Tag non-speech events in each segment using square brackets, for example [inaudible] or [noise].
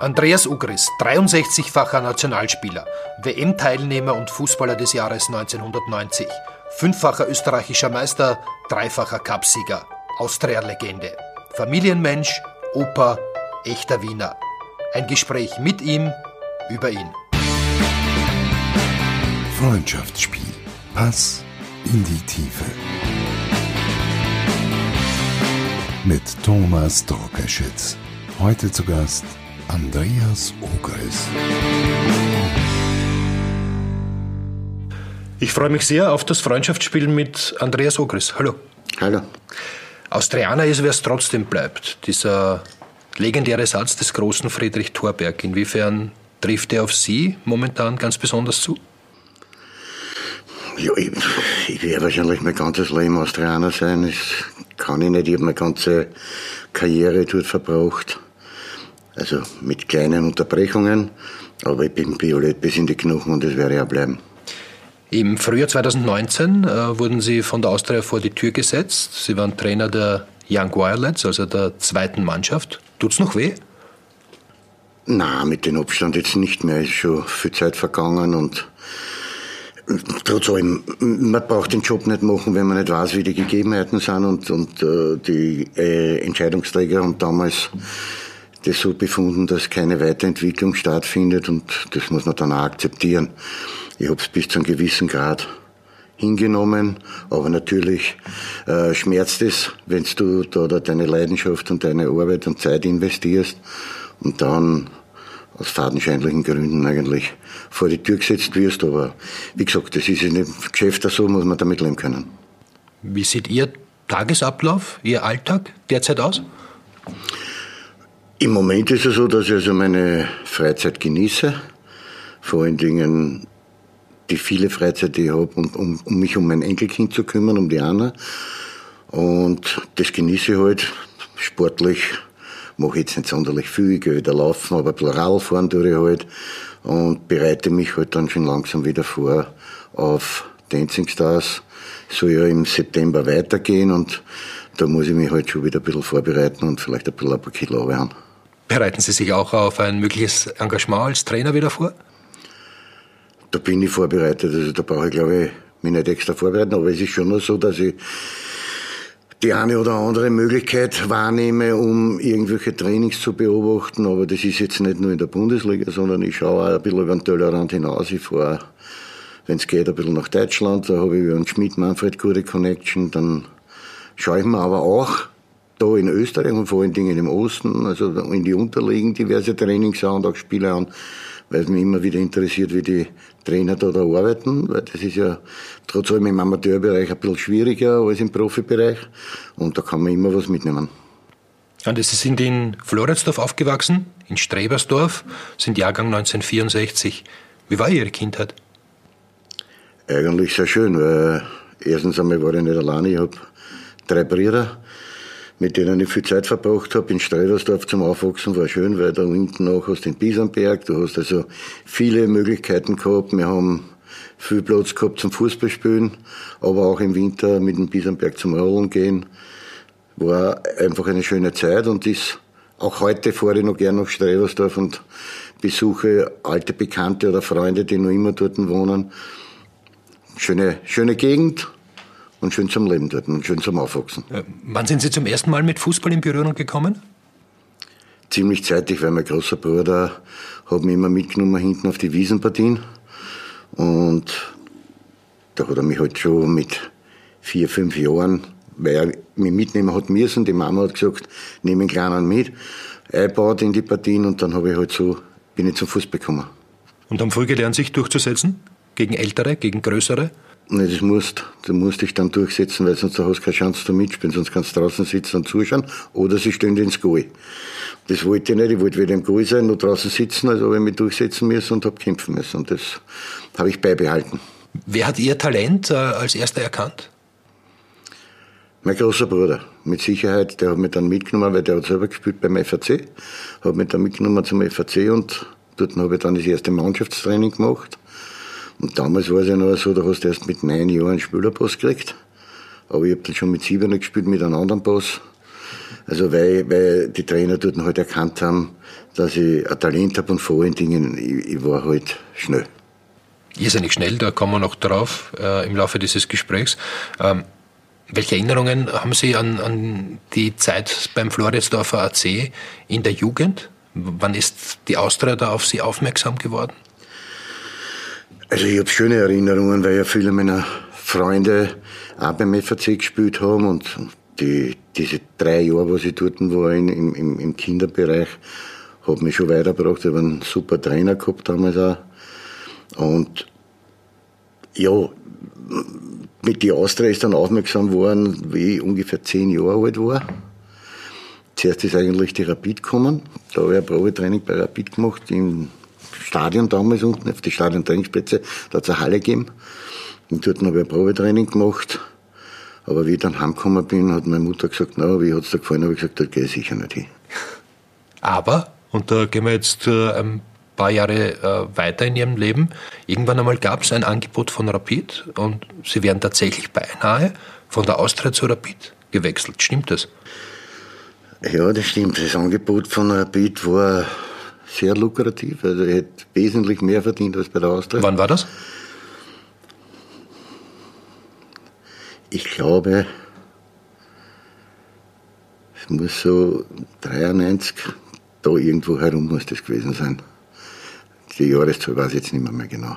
Andreas Ugris, 63-facher Nationalspieler, WM-Teilnehmer und Fußballer des Jahres 1990, fünffacher österreichischer Meister, dreifacher Cupsieger, Austria-Legende, Familienmensch, Opa, echter Wiener. Ein Gespräch mit ihm über ihn. Freundschaftsspiel. Pass in die Tiefe. Mit Thomas Dorkeschitz. Heute zu Gast Andreas Ogris. Ich freue mich sehr auf das Freundschaftsspiel mit Andreas Ogris. Hallo. Hallo. Austrianer ist, wer es trotzdem bleibt. Dieser legendäre Satz des großen Friedrich Thorberg. Inwiefern trifft er auf Sie momentan ganz besonders zu? Ja, ich, ich werde wahrscheinlich mein ganzes Leben Austrianer sein. Das kann ich nicht. Ich habe meine ganze Karriere dort verbracht. Also mit kleinen Unterbrechungen. Aber ich bin violett bis in die Knochen und das werde ich auch bleiben. Im Frühjahr 2019 äh, wurden Sie von der Austria vor die Tür gesetzt. Sie waren Trainer der Young Violets, also der zweiten Mannschaft. Tut's noch weh? Na, mit dem Abstand jetzt nicht mehr. Es ist schon viel Zeit vergangen und Trotz allem, man braucht den Job nicht machen, wenn man nicht weiß, wie die Gegebenheiten sind und, und äh, die äh, Entscheidungsträger haben damals das so befunden, dass keine Weiterentwicklung stattfindet und das muss man dann auch akzeptieren. Ich habe es bis zu einem gewissen Grad hingenommen, aber natürlich äh, schmerzt es, wenn du da, da deine Leidenschaft und deine Arbeit und Zeit investierst und dann aus fadenscheinlichen Gründen eigentlich vor die Tür gesetzt wirst. Aber wie gesagt, das ist in dem Geschäft so, muss man damit leben können. Wie sieht Ihr Tagesablauf, Ihr Alltag derzeit aus? Im Moment ist es so, dass ich also meine Freizeit genieße. Vor allen Dingen die viele Freizeit, die ich habe, um, um, um mich um mein Enkelkind zu kümmern, um die Anna. Und das genieße ich halt sportlich mache jetzt nicht sonderlich viel, ich gehe wieder laufen, aber Plural fahren tue ich halt und bereite mich halt dann schon langsam wieder vor auf Dancing Stars. Soll ja im September weitergehen und da muss ich mich halt schon wieder ein bisschen vorbereiten und vielleicht ein bisschen ein paar Kilo werden. Bereiten Sie sich auch auf ein mögliches Engagement als Trainer wieder vor? Da bin ich vorbereitet, also da brauche ich glaube ich mich nicht extra vorbereiten, aber es ist schon nur so, dass ich die eine oder andere Möglichkeit wahrnehme, um irgendwelche Trainings zu beobachten. Aber das ist jetzt nicht nur in der Bundesliga, sondern ich schaue auch ein bisschen über den Tellerrand hinaus. Ich fahre, wenn es geht, ein bisschen nach Deutschland. Da habe ich über einen Schmidt-Manfred gute Connection. Dann schaue ich mir aber auch da in Österreich und vor allen Dingen im Osten, also in die Unterliegen diverse Trainings an und auch Spiele an weil es mich immer wieder interessiert, wie die Trainer da, da arbeiten, weil das ist ja trotz allem im Amateurbereich ein bisschen schwieriger als im Profibereich und da kann man immer was mitnehmen. Und Sie sind in Floridsdorf aufgewachsen, in Strebersdorf, sind Jahrgang 1964. Wie war Ihre Kindheit? Eigentlich sehr schön, weil erstens einmal war ich nicht alleine, ich habe drei Brüder mit denen ich viel Zeit verbracht habe. In Stredersdorf zum Aufwachsen war schön, weil da unten auch hast den Biesenberg, du hast also viele Möglichkeiten gehabt. Wir haben viel Platz gehabt zum Fußballspielen, aber auch im Winter mit dem Biesenberg zum Rollen gehen. War einfach eine schöne Zeit und ist auch heute fahre ich noch gern nach Strebersdorf und besuche alte Bekannte oder Freunde, die noch immer dort wohnen. Schöne, schöne Gegend, und schön zum Leben dort und schön zum Aufwachsen. Äh, wann sind Sie zum ersten Mal mit Fußball in Berührung gekommen? Ziemlich zeitig, weil mein großer Bruder hat mich immer mitgenommen hinten auf die Wiesenpartien und da hat er mich halt schon mit vier, fünf Jahren, weil er mich mitnehmen hat müssen, die Mama hat gesagt, nehme den Kleinen mit, einbaut in die Partien und dann habe ich halt so, bin ich zum Fußball gekommen. Und haben früh gelernt, sich durchzusetzen? Gegen Ältere, gegen Größere? Nee, das musst, du musst dich dann durchsetzen, weil sonst hast du keine Chance zum Mitspielen, sonst kannst du draußen sitzen und zuschauen, oder sie stehen ins Goal. Das wollte ich nicht, ich wollte weder im Goal sein, noch draußen sitzen, also habe ich mich durchsetzen müssen und habe kämpfen müssen. Und das habe ich beibehalten. Wer hat Ihr Talent äh, als erster erkannt? Mein großer Bruder, mit Sicherheit, der hat mich dann mitgenommen, weil der hat selber gespielt beim FAC, hat mich dann mitgenommen zum FAC und dort habe ich dann das erste Mannschaftstraining gemacht. Und damals war es ja noch so, da hast du erst mit neun Jahren einen Spielerpass gekriegt. Aber ich habe dann schon mit sieben gespielt mit einem anderen Pass. Also weil, weil die Trainer dort halt erkannt haben, dass ich ein Talent habe und vor allen Dingen, ich, ich war halt schnell. Irrsinnig schnell, da kommen wir noch drauf äh, im Laufe dieses Gesprächs. Ähm, welche Erinnerungen haben Sie an, an die Zeit beim Floridsdorfer AC in der Jugend? Wann ist die Austria da auf Sie aufmerksam geworden? Also ich habe schöne Erinnerungen, weil ja viele meiner Freunde auch beim FAC gespielt haben und die, diese drei Jahre, wo ich dort war in, im, im Kinderbereich, hat mich schon weitergebracht. Ich habe einen super Trainer gehabt damals auch. Und ja, mit die Austria ist dann aufmerksam geworden, wie ich ungefähr zehn Jahre alt war. Zuerst ist eigentlich die Rapid gekommen. Da habe ich ein Probetraining bei Rapid gemacht, im Stadion damals unten, auf die Stadion-Trainingsplätze. Da hat es eine Halle gegeben. Und dort habe ich ein Probetraining gemacht. Aber wie ich dann heimgekommen bin, hat meine Mutter gesagt, na, wie hat es dir gefallen? habe ich gesagt, da gehe ich sicher nicht hin. Aber, und da gehen wir jetzt äh, ein paar Jahre äh, weiter in Ihrem Leben, irgendwann einmal gab es ein Angebot von Rapid und Sie wären tatsächlich beinahe von der Austria zu Rapid gewechselt. Stimmt das? Ja, das stimmt. Das Angebot von Rapid war sehr lukrativ. Also ich hätte wesentlich mehr verdient als bei der Austria. Wann war das? Ich glaube, es muss so 93, da irgendwo herum muss das gewesen sein. Die Jahreszahl weiß ich jetzt nicht mehr, mehr genau.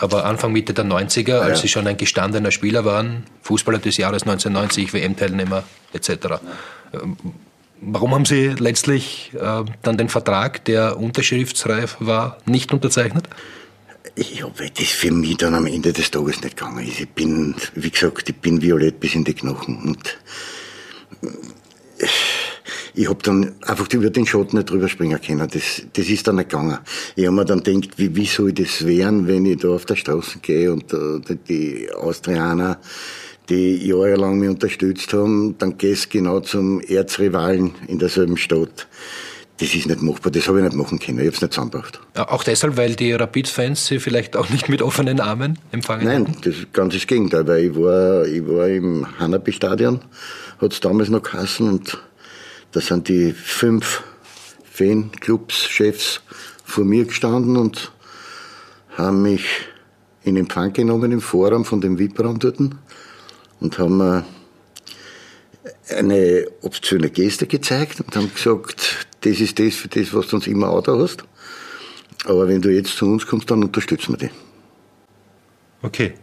Aber Anfang, Mitte der 90er, ja. als Sie schon ein gestandener Spieler waren, Fußballer des Jahres 1990, WM-Teilnehmer etc. Ja. Warum haben Sie letztlich äh, dann den Vertrag, der unterschriftsreif war, nicht unterzeichnet? Ja, weil das für mich dann am Ende des Tages nicht gegangen ist. Ich bin, wie gesagt, ich bin violett bis in die Knochen. Und ich habe dann einfach über den Schatten nicht drüber springen können. Das, das ist dann nicht gegangen. Ich habe mir dann gedacht, wie, wie soll das wehren, wenn ich da auf der Straße gehe und uh, die Austrianer, die jahrelang mich unterstützt haben, dann gehst genau zum Erzrivalen in derselben Stadt das ist nicht machbar, das habe ich nicht machen können, ich habe es nicht zusammengebracht. Auch deshalb, weil die Rapid-Fans sie vielleicht auch nicht mit offenen Armen empfangen Nein, haben? das ist ganz das Gegenteil, weil ich war, ich war im Hanapi-Stadion, hat es damals noch geheißen und da sind die fünf Fanclubs-Chefs vor mir gestanden und haben mich in Empfang genommen im Forum von dem VIP-Raum dort und haben eine obszöne Geste gezeigt und haben gesagt, das ist das für das, was du uns immer da hast. Aber wenn du jetzt zu uns kommst, dann unterstützen wir dich. Okay.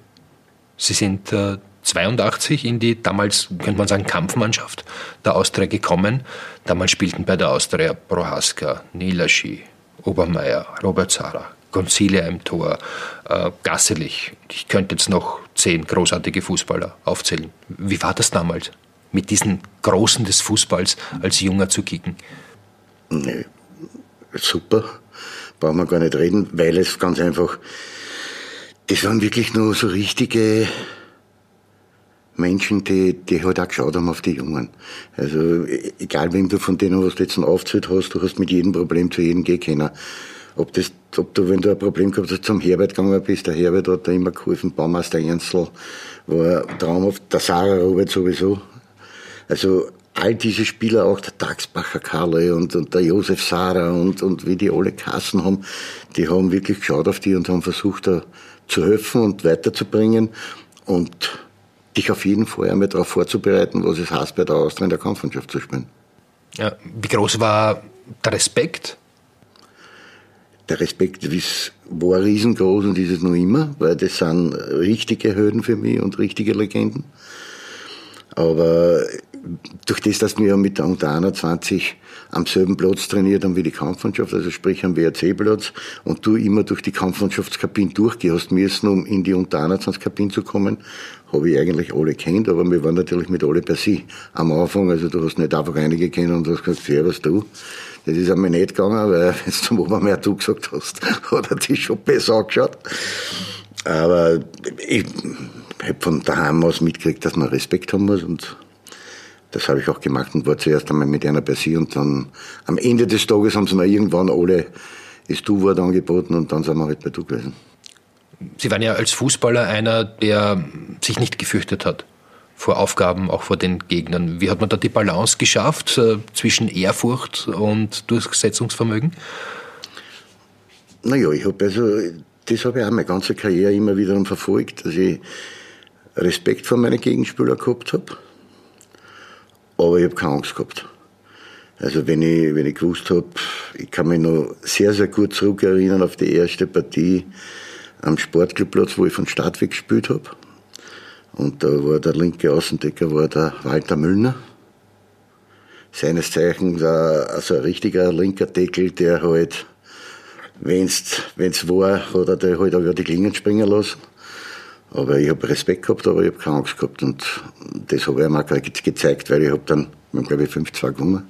Sie sind äh, 82 in die damals, könnte man sagen, Kampfmannschaft der Austria gekommen. Damals spielten bei der Austria Prohaska, Nilaschi, Obermeier, Robert Zara, Gonzilia im Tor, äh, Gasselich. Ich könnte jetzt noch zehn großartige Fußballer aufzählen. Wie war das damals, mit diesen Großen des Fußballs als Junger zu kicken? Nee, super, brauchen wir gar nicht reden, weil es ganz einfach, das waren wirklich nur so richtige Menschen, die, die halt auch geschaut haben auf die Jungen. Also, egal wem du von denen, was du jetzt aufgezählt hast, du hast mit jedem Problem zu jedem gehen können. Ob das, ob du, wenn du ein Problem gehabt hast, zum Herbert gegangen bist, der Herbert hat da immer geholfen, Baumeister Ernstl war traumhaft, der Sarah Robert sowieso. Also, all diese Spieler, auch der Tagsbacher Karle und, und der Josef Sara und, und wie die alle Kassen haben, die haben wirklich geschaut auf die und haben versucht, da zu helfen und weiterzubringen und dich auf jeden Fall einmal darauf vorzubereiten, was es heißt, bei der Austria in der Kampfmannschaft zu spielen. Ja, wie groß war der Respekt? Der Respekt ist, war riesengroß und ist es noch immer, weil das sind richtige Hürden für mich und richtige Legenden. Aber durch das, dass wir mit der Unter 21 am selben Platz trainiert haben wie die Kampfmannschaft, also sprich am WRC-Platz, und du immer durch die Kampfmannschaftskabine durchgehst müssen, um in die Unter 21 Kabine zu kommen, habe ich eigentlich alle kennt, aber wir waren natürlich mit alle per se am Anfang, also du hast nicht einfach einige kennen und hast gesagt, servus du. Das ist einmal nicht gegangen, weil [laughs] wenn du zum Obermeier du gesagt hast, [laughs] hat er dich schon besser angeschaut. Aber ich habe von daheim aus mitgekriegt, dass man Respekt haben muss und das habe ich auch gemacht und war zuerst einmal mit einer bei sie und dann am Ende des Tages haben sie mir irgendwann alle das Du-Wort angeboten und dann sind wir halt bei Du gewesen. Sie waren ja als Fußballer einer, der sich nicht gefürchtet hat. Vor Aufgaben, auch vor den Gegnern. Wie hat man da die Balance geschafft äh, zwischen Ehrfurcht und Durchsetzungsvermögen? Naja, ich habe also, das habe ich auch meine ganze Karriere immer wieder verfolgt, dass ich Respekt vor meinen Gegenspielern gehabt habe, aber ich habe keine Angst gehabt. Also wenn ich, wenn ich gewusst habe, ich kann mich noch sehr, sehr gut zurückerinnern auf die erste Partie am Sportclubplatz, wo ich von Start weg gespielt habe. Und da war der linke Außendecker war der Walter Müllner. Seines Zeichens also ein richtiger linker Deckel, der halt, wenn's, wenn's war, hat er der halt auch die Klingen springen lassen. Aber ich habe Respekt gehabt, aber ich habe keine Angst gehabt. Und das habe ich ihm auch gezeigt, weil ich habe dann, glaube ich, 5-2 gewonnen.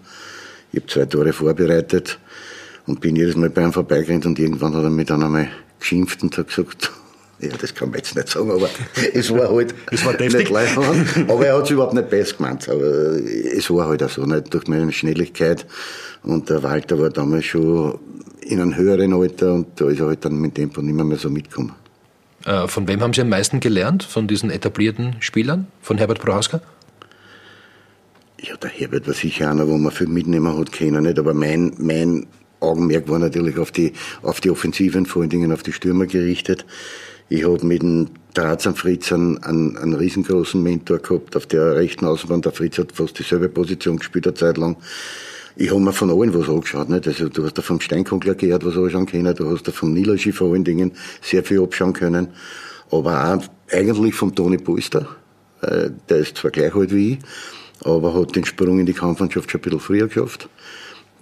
Ich habe zwei Tore vorbereitet und bin jedes Mal bei ihm vorbeigerannt und irgendwann hat er mich dann einmal geschimpft und hat gesagt, ja, das kann man jetzt nicht sagen, aber [laughs] es war halt es war nicht leicht. Aber er hat es überhaupt nicht besser gemeint. Aber es war halt auch so, nicht durch meine Schnelligkeit. Und der Walter war damals schon in einem höheren Alter und da ist er halt dann mit dem Tempo nicht mehr so mitgekommen. Äh, von wem haben Sie am meisten gelernt? Von diesen etablierten Spielern? Von Herbert Prohaska? Ja, der Herbert war sicher einer, wo man viel mitnehmen hat können, nicht? Aber mein, mein Augenmerk war natürlich auf die, auf die Offensiven, vor allen Dingen auf die Stürmer gerichtet. Ich habe mit dem Drazan Fritz einen, einen, einen riesengroßen Mentor gehabt, auf der rechten Außenbahn. Der Fritz hat fast dieselbe Position gespielt, eine Zeit lang. Ich habe mir von allen was angeschaut. Nicht? Also, du hast da vom Steinkogler gehört, was anschauen können. Du hast da vom Nilaschi vor allen Dingen sehr viel abschauen können. Aber auch eigentlich vom Toni Polster. Äh, der ist zwar gleich alt wie ich, aber hat den Sprung in die Kampfmannschaft schon ein bisschen früher geschafft.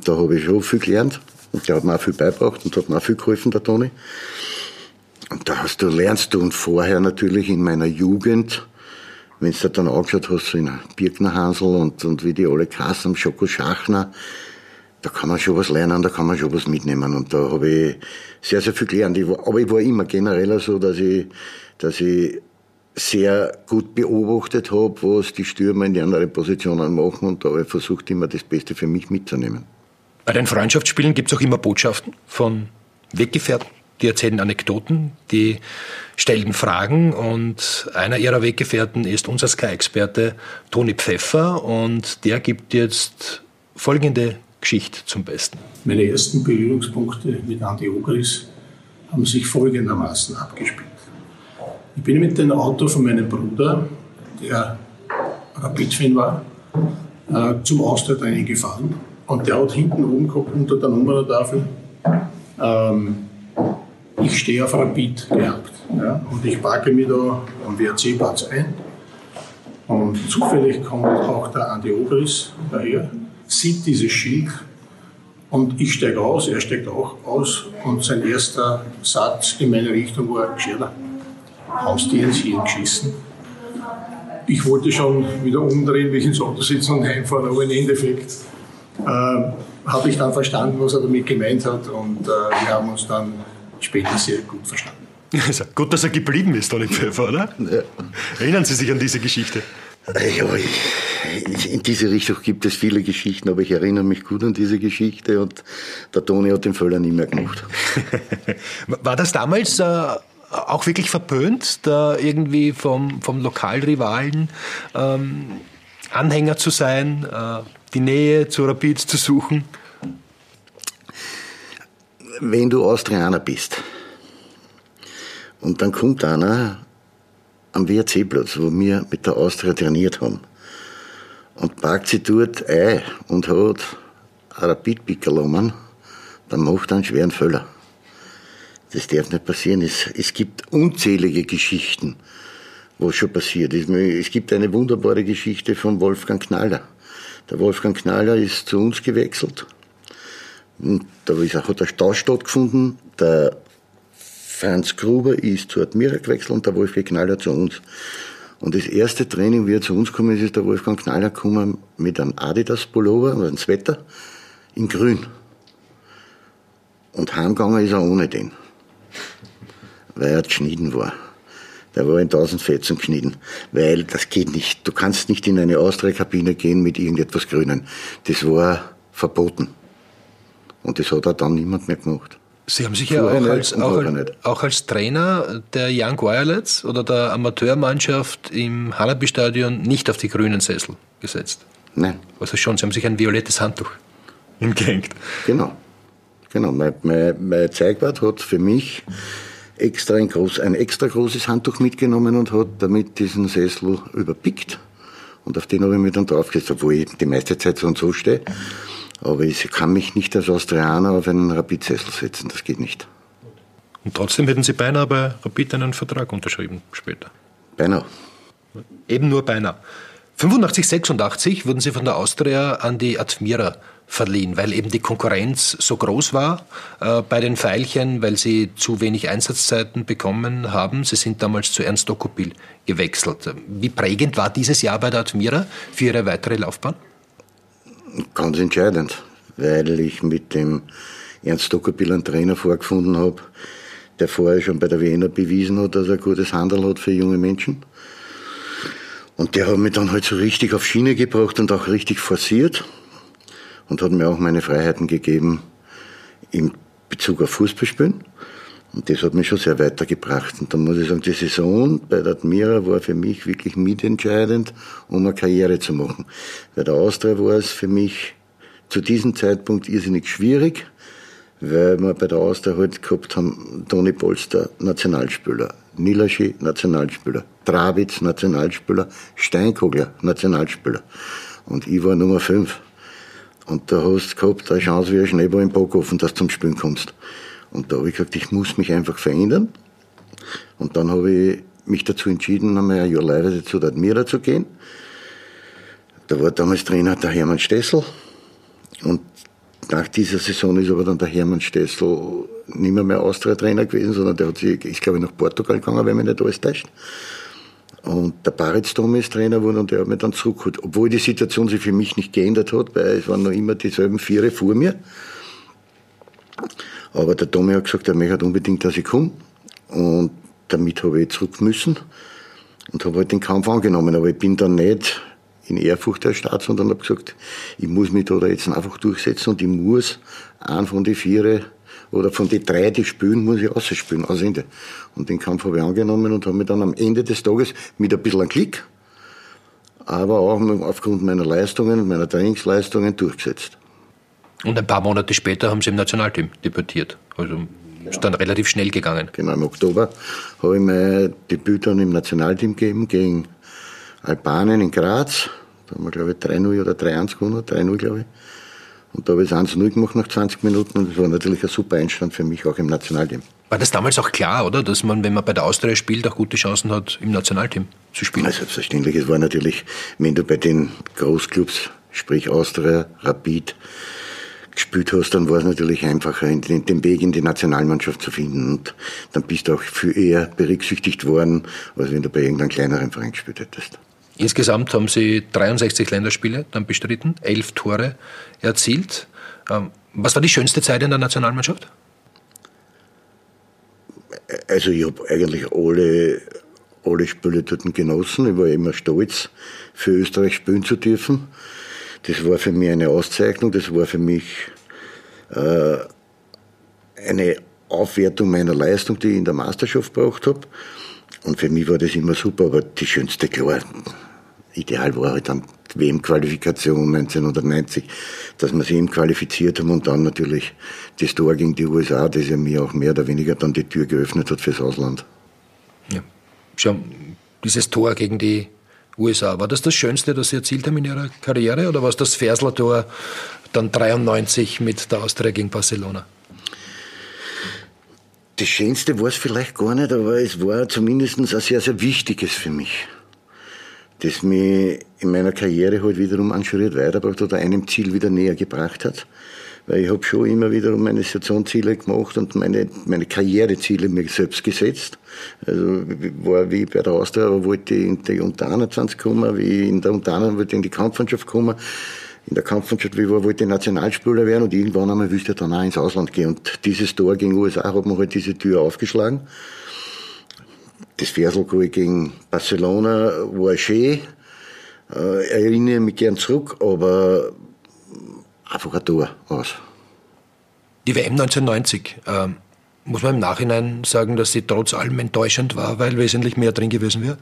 Da habe ich schon viel gelernt. Und der hat mir auch viel beigebracht und hat mir auch viel geholfen, der Toni. Und da hast du, lernst du und vorher natürlich in meiner Jugend, wenn du dann angeschaut hast, so in Birkner Hansel und, und wie die alle kassen Schoko Schachner, da kann man schon was lernen, da kann man schon was mitnehmen. Und da habe ich sehr, sehr viel gelernt. Ich war, aber ich war immer generell so, dass ich, dass ich sehr gut beobachtet habe, was die Stürmer in die anderen Positionen machen und da habe ich versucht, immer das Beste für mich mitzunehmen. Bei den Freundschaftsspielen gibt es auch immer Botschaften von Weggefährten die erzählen Anekdoten, die stellen Fragen und einer ihrer Weggefährten ist unser Sky-Experte Toni Pfeffer und der gibt jetzt folgende Geschichte zum Besten. Meine ersten Berührungspunkte mit Andi Ogris haben sich folgendermaßen abgespielt. Ich bin mit dem Auto von meinem Bruder, der Rapid-Fan war, äh, zum Austria-Training gefahren und der hat hinten oben gehabt unter der Nummertafel ähm, ich stehe auf Rapid gehabt. Ja, und ich parke mich da am WRC-Platz ein. Und zufällig kommt auch der Andi Ogris daher, sieht dieses Schild und ich steige aus, er steigt auch aus und sein erster Satz in meine Richtung war, Gescherler, hast du ins Hirn geschissen? Ich wollte schon wieder umdrehen, wie ich ins Auto sitzen und heimfahren, aber im Endeffekt äh, habe ich dann verstanden, was er damit gemeint hat und äh, wir haben uns dann später sehr gut verstanden. Also, gut, dass er geblieben ist, Toni Pfeffer, oder? Ja. Erinnern Sie sich an diese Geschichte? Ja, ich, in diese Richtung gibt es viele Geschichten, aber ich erinnere mich gut an diese Geschichte und der Toni hat den Völler nie mehr gemacht. [laughs] War das damals äh, auch wirklich verpönt, da irgendwie vom, vom Lokalrivalen ähm, Anhänger zu sein, äh, die Nähe zu Rapid zu suchen? wenn du Austrianer bist und dann kommt einer am WRC-Platz, wo wir mit der Austria trainiert haben und packt sie dort ein und hat ein Rapid-Pickerl dann macht er einen schweren Fehler. Das darf nicht passieren. Es, es gibt unzählige Geschichten, wo schon passiert ist. Es gibt eine wunderbare Geschichte von Wolfgang Knaller. Der Wolfgang Knaller ist zu uns gewechselt da hat der Stau stattgefunden. Der Franz Gruber ist zu Admira gewechselt und der Wolfgang Knaller zu uns. Und das erste Training, wie er zu uns gekommen ist, ist der Wolfgang Knaller gekommen mit einem Adidas-Pullover oder einem Sweater in grün. Und heimgegangen ist er ohne den. Weil er geschnitten war. Der war in tausend Fetzen geschnitten. Weil das geht nicht. Du kannst nicht in eine Austria-Kabine gehen mit irgendetwas Grünen. Das war verboten. Und das hat auch dann niemand mehr gemacht. Sie haben sich ja auch als, auch, als, auch als, Trainer der Young Wirelets oder der Amateurmannschaft im Hanabi-Stadion nicht auf die grünen Sessel gesetzt. Nein. Also schon, Sie haben sich ein violettes Handtuch [laughs] umgehängt. Genau. Genau. Mein, mein, mein Zeugwart hat für mich extra ein, groß, ein extra großes Handtuch mitgenommen und hat damit diesen Sessel überpickt. Und auf den habe ich mich dann draufgesetzt, obwohl ich die meiste Zeit so und so stehe. Aber ich kann mich nicht als Austrianer auf einen Rapid-Sessel setzen, das geht nicht. Und trotzdem hätten Sie beinahe bei Rapid einen Vertrag unterschrieben später. Beinahe. Eben nur beinahe. 85, 86 wurden Sie von der Austria an die Admira verliehen, weil eben die Konkurrenz so groß war äh, bei den Veilchen, weil sie zu wenig Einsatzzeiten bekommen haben. Sie sind damals zu Ernst Dokopil gewechselt. Wie prägend war dieses Jahr bei der Admira für Ihre weitere Laufbahn? Ganz entscheidend, weil ich mit dem Ernst Dokopil einen Trainer vorgefunden habe, der vorher schon bei der Wiener bewiesen hat, dass er gutes Handel hat für junge Menschen. Und der hat mich dann halt so richtig auf Schiene gebracht und auch richtig forciert und hat mir auch meine Freiheiten gegeben in Bezug auf Fußballspielen. Und das hat mich schon sehr weitergebracht. Und dann muss ich sagen, die Saison bei der Admira war für mich wirklich mitentscheidend, um eine Karriere zu machen. Bei der Austria war es für mich zu diesem Zeitpunkt irrsinnig schwierig, weil wir bei der Austria halt gehabt haben, Toni Polster, Nationalspieler, Nilaschi, Nationalspieler, Trabitz, Nationalspieler, Steinkogler, Nationalspieler. Und ich war Nummer 5. Und da hast du gehabt eine Chance wie ein Schneeball im Backofen, dass du zum Spielen kommst. Und da habe ich gesagt, ich muss mich einfach verändern. Und dann habe ich mich dazu entschieden, einmal ein Jahr leider zu der Admira zu gehen. Da war damals Trainer der Hermann Stessel. Und nach dieser Saison ist aber dann der Hermann Stessel nicht mehr, mehr Austria-Trainer gewesen, sondern der hat sich, ist glaube ich nach Portugal gegangen, wenn mich nicht alles täuscht. Und der Baritz ist Trainer geworden und der hat mich dann zurückgeholt. Obwohl die Situation sich für mich nicht geändert hat, weil es waren noch immer dieselben Viere vor mir. Aber der Tommy hat gesagt, er möchte unbedingt, dass ich komme. Und damit habe ich zurück müssen und habe halt den Kampf angenommen. Aber ich bin dann nicht in Ehrfurcht der Stadt, sondern habe gesagt, ich muss mich da jetzt einfach durchsetzen und ich muss einen von den Viere oder von den drei, die spielen, muss ich ausspielen, aus Ende. Und den Kampf habe ich angenommen und habe mich dann am Ende des Tages mit ein bisschen einem Klick, aber auch aufgrund meiner Leistungen, meiner Trainingsleistungen durchgesetzt. Und ein paar Monate später haben Sie im Nationalteam debütiert. Also ist dann relativ schnell gegangen. Genau, im Oktober habe ich mein Debüt dann im Nationalteam gegeben gegen Albanien in Graz. Da haben wir, glaube ich, 3-0 oder 3-1 gewonnen, 3-0, glaube ich. Und da habe ich es 1-0 gemacht nach 20 Minuten und das war natürlich ein super Einstand für mich auch im Nationalteam. War das damals auch klar, oder? Dass man, wenn man bei der Austria spielt, auch gute Chancen hat, im Nationalteam zu spielen? Ja, selbstverständlich. Es war natürlich, wenn du bei den Großclubs, sprich Austria, Rapid, gespielt hast, dann war es natürlich einfacher, den Weg in die Nationalmannschaft zu finden. Und dann bist du auch viel eher berücksichtigt worden, als wenn du bei irgendeinem kleineren Verein gespielt hättest. Insgesamt haben Sie 63 Länderspiele dann bestritten, elf Tore erzielt. Ähm, was war die schönste Zeit in der Nationalmannschaft? Also ich habe eigentlich alle, alle Spiele dort genossen. Ich war immer stolz, für Österreich spielen zu dürfen. Das war für mich eine Auszeichnung, das war für mich äh, eine Aufwertung meiner Leistung, die ich in der Meisterschaft gebraucht habe. Und für mich war das immer super, aber die schönste, klar, ideal war halt dann WM-Qualifikation 1990, dass wir sie eben qualifiziert haben und dann natürlich das Tor gegen die USA, das ja mir auch mehr oder weniger dann die Tür geöffnet hat fürs Ausland. Ja, schon dieses Tor gegen die USA. War das das Schönste, das Sie erzielt haben in Ihrer Karriere oder war es das Versler-Tor dann 93 mit der Austria gegen Barcelona? Das Schönste war es vielleicht gar nicht, aber es war zumindest ein sehr, sehr wichtiges für mich. Das mich in meiner Karriere halt wiederum Schritt weitergebracht oder einem Ziel wieder näher gebracht hat. Weil ich habe schon immer wiederum meine Saisonziele gemacht und meine, meine Karriereziele mir selbst gesetzt. Also war wie bei der Austria, wollte ich in die Unter 21 kommen, wie in der Unter wollte ich in die Kampfmannschaft kommen. In der Kampfmannschaft, wie war, wollte ich Nationalspieler werden und irgendwann einmal wüsste ich dann auch ins Ausland gehen. Und dieses Tor gegen USA hat mir halt diese Tür aufgeschlagen. Das Versel gegen Barcelona war schön. Äh, erinnere mich gern zurück, aber einfach ein Tor aus. Die WM 1990, äh, muss man im Nachhinein sagen, dass sie trotz allem enttäuschend war, weil wesentlich mehr drin gewesen wäre?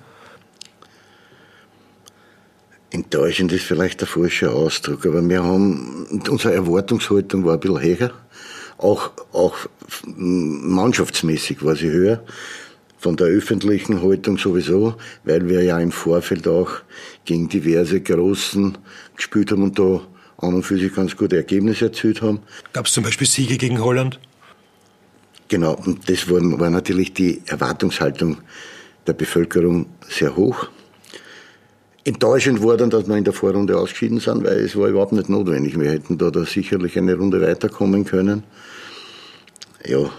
Enttäuschend ist vielleicht der falsche Ausdruck, aber wir haben, unsere Erwartungshaltung war ein bisschen höher. Auch, auch mannschaftsmäßig war sie höher. Von der öffentlichen Haltung sowieso, weil wir ja im Vorfeld auch gegen diverse Großen gespielt haben und da an und für sich ganz gute Ergebnisse erzielt haben. Gab es zum Beispiel Siege gegen Holland? Genau, und das war, war natürlich die Erwartungshaltung der Bevölkerung sehr hoch. Enttäuschend war dann, dass wir in der Vorrunde ausgeschieden sind, weil es war überhaupt nicht notwendig. Wir hätten da, da sicherlich eine Runde weiterkommen können. Ja,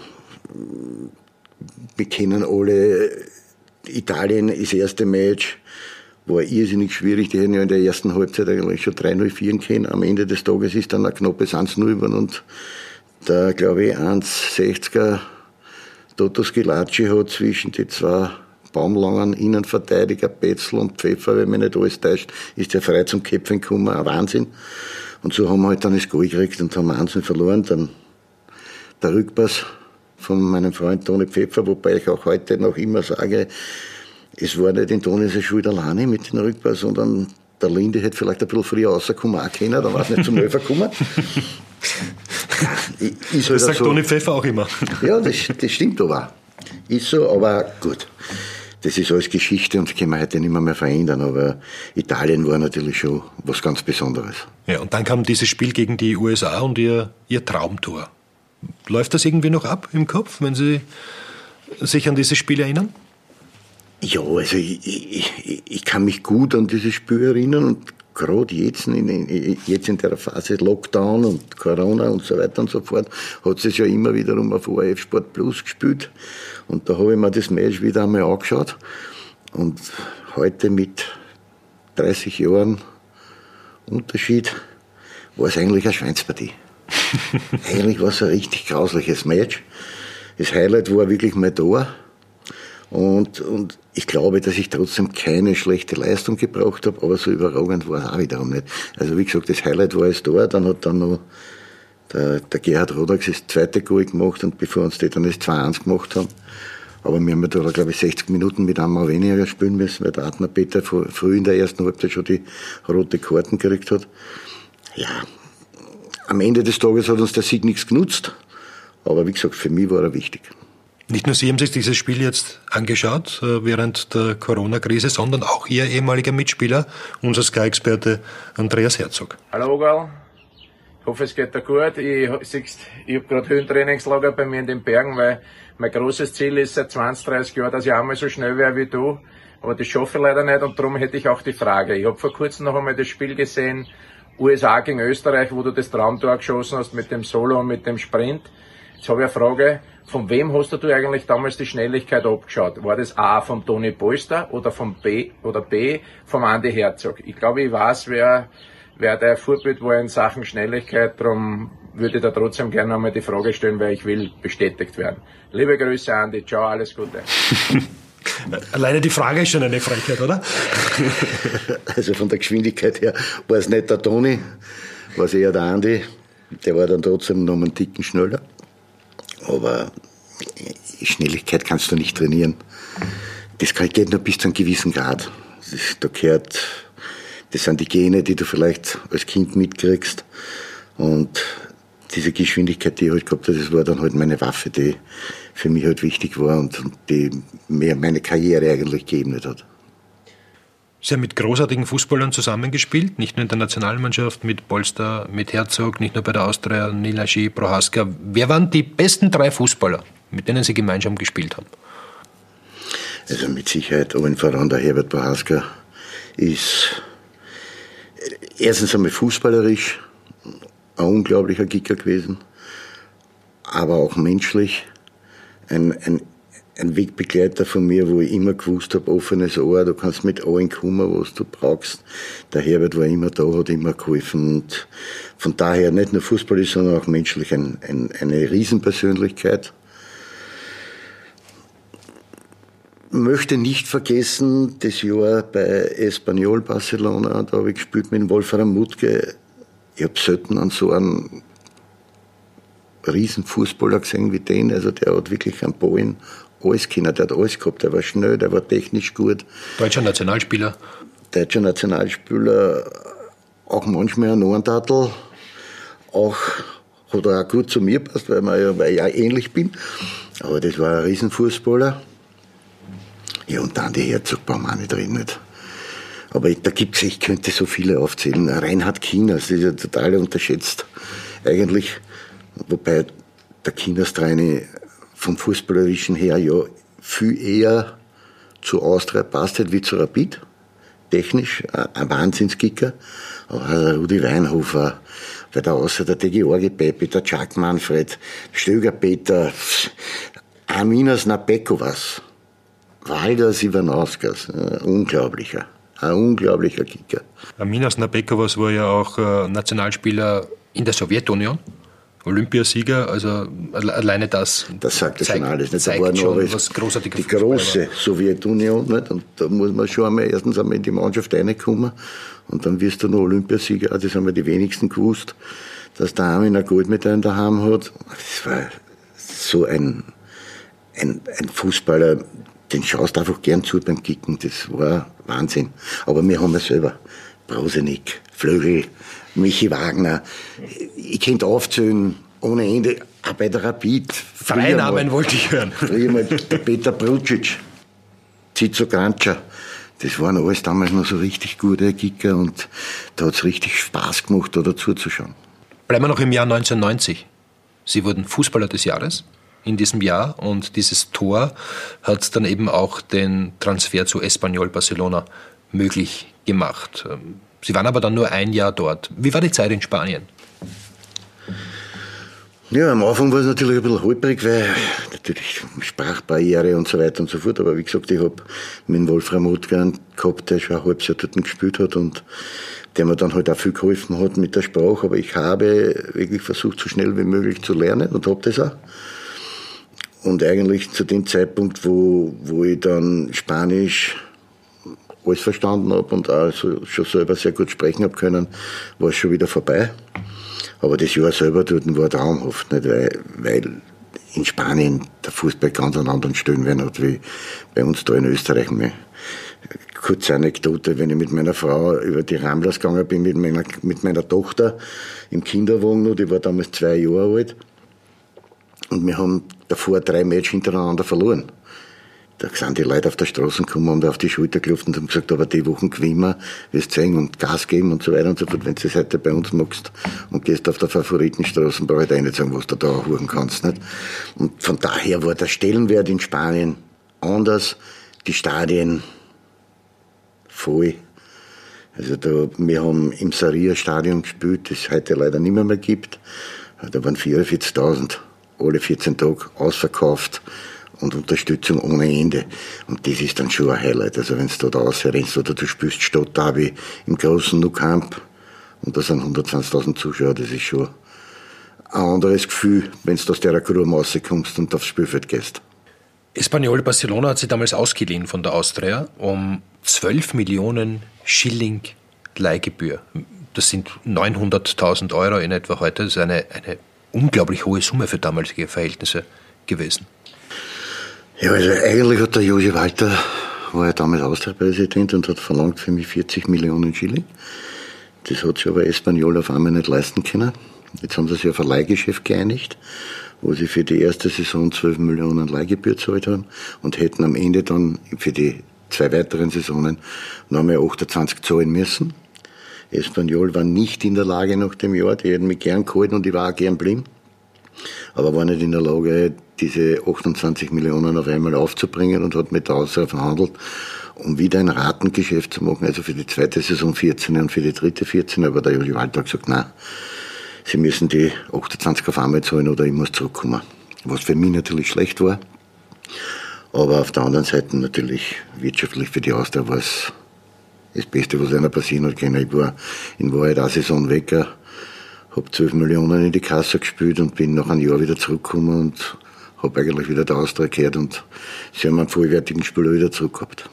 wir kennen alle, Italien, das erste Match war irrsinnig schwierig. Die hätten ja in der ersten Halbzeit eigentlich schon 3-0 führen können. Am Ende des Tages ist dann ein knappes 1-0 geworden und der, glaube ich, 1,60er Toto Skilacci hat zwischen die zwei baumlangen Innenverteidiger, Betzel und Pfeffer, wenn mich nicht alles täuscht, ist der frei zum Köpfen gekommen, ein Wahnsinn. Und so haben wir halt dann das Goal gekriegt und haben Wahnsinn verloren. Dann der Rückpass von meinem Freund Toni Pfeffer, wobei ich auch heute noch immer sage, es war nicht in Tonis Schuld alleine mit dem Rückpass, sondern der Linde hätte vielleicht ein bisschen früher rauskommen auch können, dann war es nicht zum Elfer gekommen. [laughs] ist halt das sagt so. Toni Pfeffer auch immer. Ja, das, das stimmt aber. Ist so, aber gut das ist alles Geschichte und das können wir heute nicht mehr, mehr verändern. Aber Italien war natürlich schon was ganz Besonderes. Ja, und dann kam dieses Spiel gegen die USA und ihr, ihr Traumtor. Läuft das irgendwie noch ab im Kopf, wenn Sie sich an dieses Spiel erinnern? Ja, also ich, ich, ich kann mich gut an dieses Spiel erinnern und gerade jetzt in, jetzt in der Phase Lockdown und Corona und so weiter und so fort, hat es ja immer wiederum auf ORF Sport Plus gespielt. Und da habe ich mir das Match wieder einmal angeschaut. Und heute mit 30 Jahren Unterschied war es eigentlich eine Schweinspartie. [laughs] eigentlich war es ein richtig grausliches Match. Das Highlight war wirklich mal da. Und, und ich glaube, dass ich trotzdem keine schlechte Leistung gebraucht habe, aber so überragend war es auch wiederum nicht. Also wie gesagt, das Highlight war es da, dann hat dann noch der, der Gerhard Rodax das zweite Goal gemacht und bevor uns die dann das 2-1 gemacht haben. Aber wir haben ja da, glaube ich, 60 Minuten mit einmal weniger spielen müssen, weil der Adner Peter früh in der ersten Halbzeit schon die rote Karten gekriegt hat. Ja, am Ende des Tages hat uns der Sieg nichts genutzt. Aber wie gesagt, für mich war er wichtig. Nicht nur Sie haben sich dieses Spiel jetzt angeschaut äh, während der Corona-Krise, sondern auch Ihr ehemaliger Mitspieler, unser Sky-Experte Andreas Herzog. Hallo Ogal, ich hoffe, es geht dir gut. Ich, ich habe gerade Höhentrainingslager bei mir in den Bergen, weil mein großes Ziel ist seit 20, 30 Jahren, dass ich einmal so schnell wäre wie du. Aber das schaffe ich leider nicht und darum hätte ich auch die Frage. Ich habe vor kurzem noch einmal das Spiel gesehen, USA gegen Österreich, wo du das Traumtor geschossen hast mit dem Solo und mit dem Sprint. Jetzt habe ich eine Frage, von wem hast du eigentlich damals die Schnelligkeit abgeschaut? War das A vom Toni Polster oder vom B oder B vom Andy Herzog? Ich glaube, ich weiß, wer wer der Vorbild war in Sachen Schnelligkeit. Darum würde ich da trotzdem gerne einmal die Frage stellen, weil ich will bestätigt werden. Liebe Grüße, Andi. Ciao, alles Gute. [laughs] Alleine die Frage ist schon eine Frechheit, oder? [laughs] Also von der Geschwindigkeit her war es nicht der Toni, war es eher der Andi. Der war dann trotzdem noch einen Ticken schneller. Aber Schnelligkeit kannst du nicht trainieren. Das geht nur bis zu einem gewissen Grad. Das, da gehört das sind die Gene, die du vielleicht als Kind mitkriegst. Und diese Geschwindigkeit, die ich halt gehabt habe, das war dann halt meine Waffe, die für mich halt wichtig war und, die mir meine Karriere eigentlich geebnet hat. Sie haben mit großartigen Fußballern zusammengespielt, nicht nur in der Nationalmannschaft, mit Polster, mit Herzog, nicht nur bei der Austria, Nilaschi, Prohaska. Wer waren die besten drei Fußballer, mit denen Sie gemeinsam gespielt haben? Also mit Sicherheit allen voran der Herbert Prohaska ist erstens einmal fußballerisch ein unglaublicher Kicker gewesen, aber auch menschlich ein, ein, ein Wegbegleiter von mir, wo ich immer gewusst habe, offenes Ohr, du kannst mit allen kommen, was du brauchst. Der Herbert war immer da, hat immer geholfen und von daher nicht nur fußballisch, sondern auch menschlich ein, ein, eine Riesenpersönlichkeit. möchte nicht vergessen, das Jahr bei Espanyol Barcelona, da habe ich gespielt mit Wolfram Mutke. Ich habe selten an so einen Riesenfußballer gesehen wie den. Also der hat wirklich einen Ballen alles können. Der hat alles gehabt. Der war schnell, der war technisch gut. Deutscher Nationalspieler. Deutscher Nationalspieler, auch manchmal ein Ohrentattel. Auch hat er auch gut zu mir passt, weil, ja, weil ich ja ähnlich bin. Aber das war ein Riesenfußballer. Ja, und dann die Herzog brauchen wir auch nicht reden. Nicht? Aber da gibt's, ich könnte so viele aufzählen. Reinhard Kieners, das ist ja total unterschätzt. Eigentlich, wobei der Kieners Traine vom Fußballerischen her ja viel eher zu Austria passt hat wie zu Rapid. Technisch ein Wahnsinnskicker. Aber Rudi Weinhofer, weil da außer der Georgi Pepe, der Jack Manfred, Stöger Peter, Aminas Nabekovas, Valdas Ivanauskas, unglaublicher. Ein unglaublicher Kicker. Aminas Nabekovas war ja auch äh, Nationalspieler in der Sowjetunion. Olympiasieger, also alleine das. Das sagt ja schon alles. Nicht? Da war noch alles, was die große Sowjetunion. Nicht? Und da muss man schon einmal erstens einmal in die Mannschaft reinkommen und dann wirst du noch Olympiasieger. Das haben wir die wenigsten gewusst, dass der Armin eine Goldmedaille daheim hat. Das war so ein, ein, ein Fußballer, den schaust du einfach gern zu beim Kicken. Das war Wahnsinn. Aber wir haben ja selber Brausenig, Flögel, Michi Wagner. Ich könnte aufzählen ohne Ende, auch bei der Rapid. Drei Namen wollte ich hören. Früher mal der Peter Brucic, Zizo Grancia. Das waren alles damals noch so richtig gute Kicker und da hat es richtig Spaß gemacht, da dazu zu schauen. Bleiben wir noch im Jahr 1990. Sie wurden Fußballer des Jahres in diesem Jahr und dieses Tor hat dann eben auch den Transfer zu Espanyol Barcelona möglich gemacht. Sie waren aber dann nur ein Jahr dort. Wie war die Zeit in Spanien? Ja, am Anfang war es natürlich ein bisschen holprig, weil natürlich Sprachbarriere und so weiter und so fort. Aber wie gesagt, ich habe mit Wolfram Rutgern gehabt, der schon ein halbes Jahr dort gespielt hat und der mir dann halt auch viel geholfen hat mit der Sprache. Aber ich habe wirklich versucht, so schnell wie möglich zu lernen und habe das auch. Und eigentlich zu dem Zeitpunkt, wo, wo ich dann Spanisch alles verstanden habe und auch schon selber sehr gut sprechen habe können, war es schon wieder vorbei. Aber das Jahr selber dort war traumhaft, nicht? Weil, weil in Spanien der Fußball ganz an anderen Stellenwert hat wie bei uns da in Österreich. Kurze Anekdote, wenn ich mit meiner Frau über die Ramblers gegangen bin, mit meiner, mit meiner Tochter im Kinderwagen die war damals zwei Jahre alt, und wir haben davor drei Matches hintereinander verloren. Da sind die Leute auf der Straße gekommen und auf die Schulter geklopft und haben gesagt, aber die Wochen gewinnen wir, wirst sehen und Gas geben und so weiter und so fort. Wenn du das heute bei uns machst und gehst auf der Favoritenstraße, brauche ich dir nicht sagen, was du da holen kannst. Nicht? Und von daher war der Stellenwert in Spanien anders, die Stadien voll. Also da, wir haben im Saria-Stadion gespielt, das es heute leider nicht mehr, mehr gibt. Da waren 44.000 alle 14 Tage ausverkauft und Unterstützung ohne Ende. Und das ist dann schon ein Highlight. Also wenn du da rausrennst oder du spielst Stadtderby im großen Nukamp und da sind 120.000 Zuschauer, das ist schon ein anderes Gefühl, wenn du aus der Kurve rauskommst und aufs Spielfeld gehst. Espanyol Barcelona hat sie damals ausgeliehen von der Austria um 12 Millionen Schilling Leihgebühr. Das sind 900.000 Euro in etwa heute. Das ist eine, eine unglaublich hohe Summe für damalige Verhältnisse gewesen. Ja, also eigentlich hat der Josef Walter, war ja damals Austria-Präsident und hat verlangt für mich 40 Millionen Schilling. Das hat sich aber Espanyol auf einmal nicht leisten können. Jetzt haben sie sich auf ein Leihgeschäft geeinigt, wo sie für die erste Saison 12 Millionen Leihgebühr gezahlt haben und hätten am Ende dann für die zwei weiteren Saisonen nochmal 28 zahlen müssen. Espanyol war nicht in der Lage nach dem Jahr, die hätten mich gern gehalten und ich war auch gern blind, aber war nicht in der Lage, diese 28 Millionen auf einmal aufzubringen und hat mit der Aussage verhandelt, um wieder ein Ratengeschäft zu machen, also für die zweite Saison 14 und für die dritte 14, aber der Juli Walter hat gesagt, nein, sie müssen die 28 auf einmal zahlen oder ich muss zurückkommen. Was für mich natürlich schlecht war, aber auf der anderen Seite natürlich wirtschaftlich für die Austria war es das Beste, was einer passieren hat können. Ich war in Wahrheit eine Saison weg, habe 12 Millionen in die Kasse gespielt und bin nach einem Jahr wieder zurückgekommen und habe eigentlich wieder der Austria gehört und sie haben einen vollwertigen Spieler wieder zurückgehabt.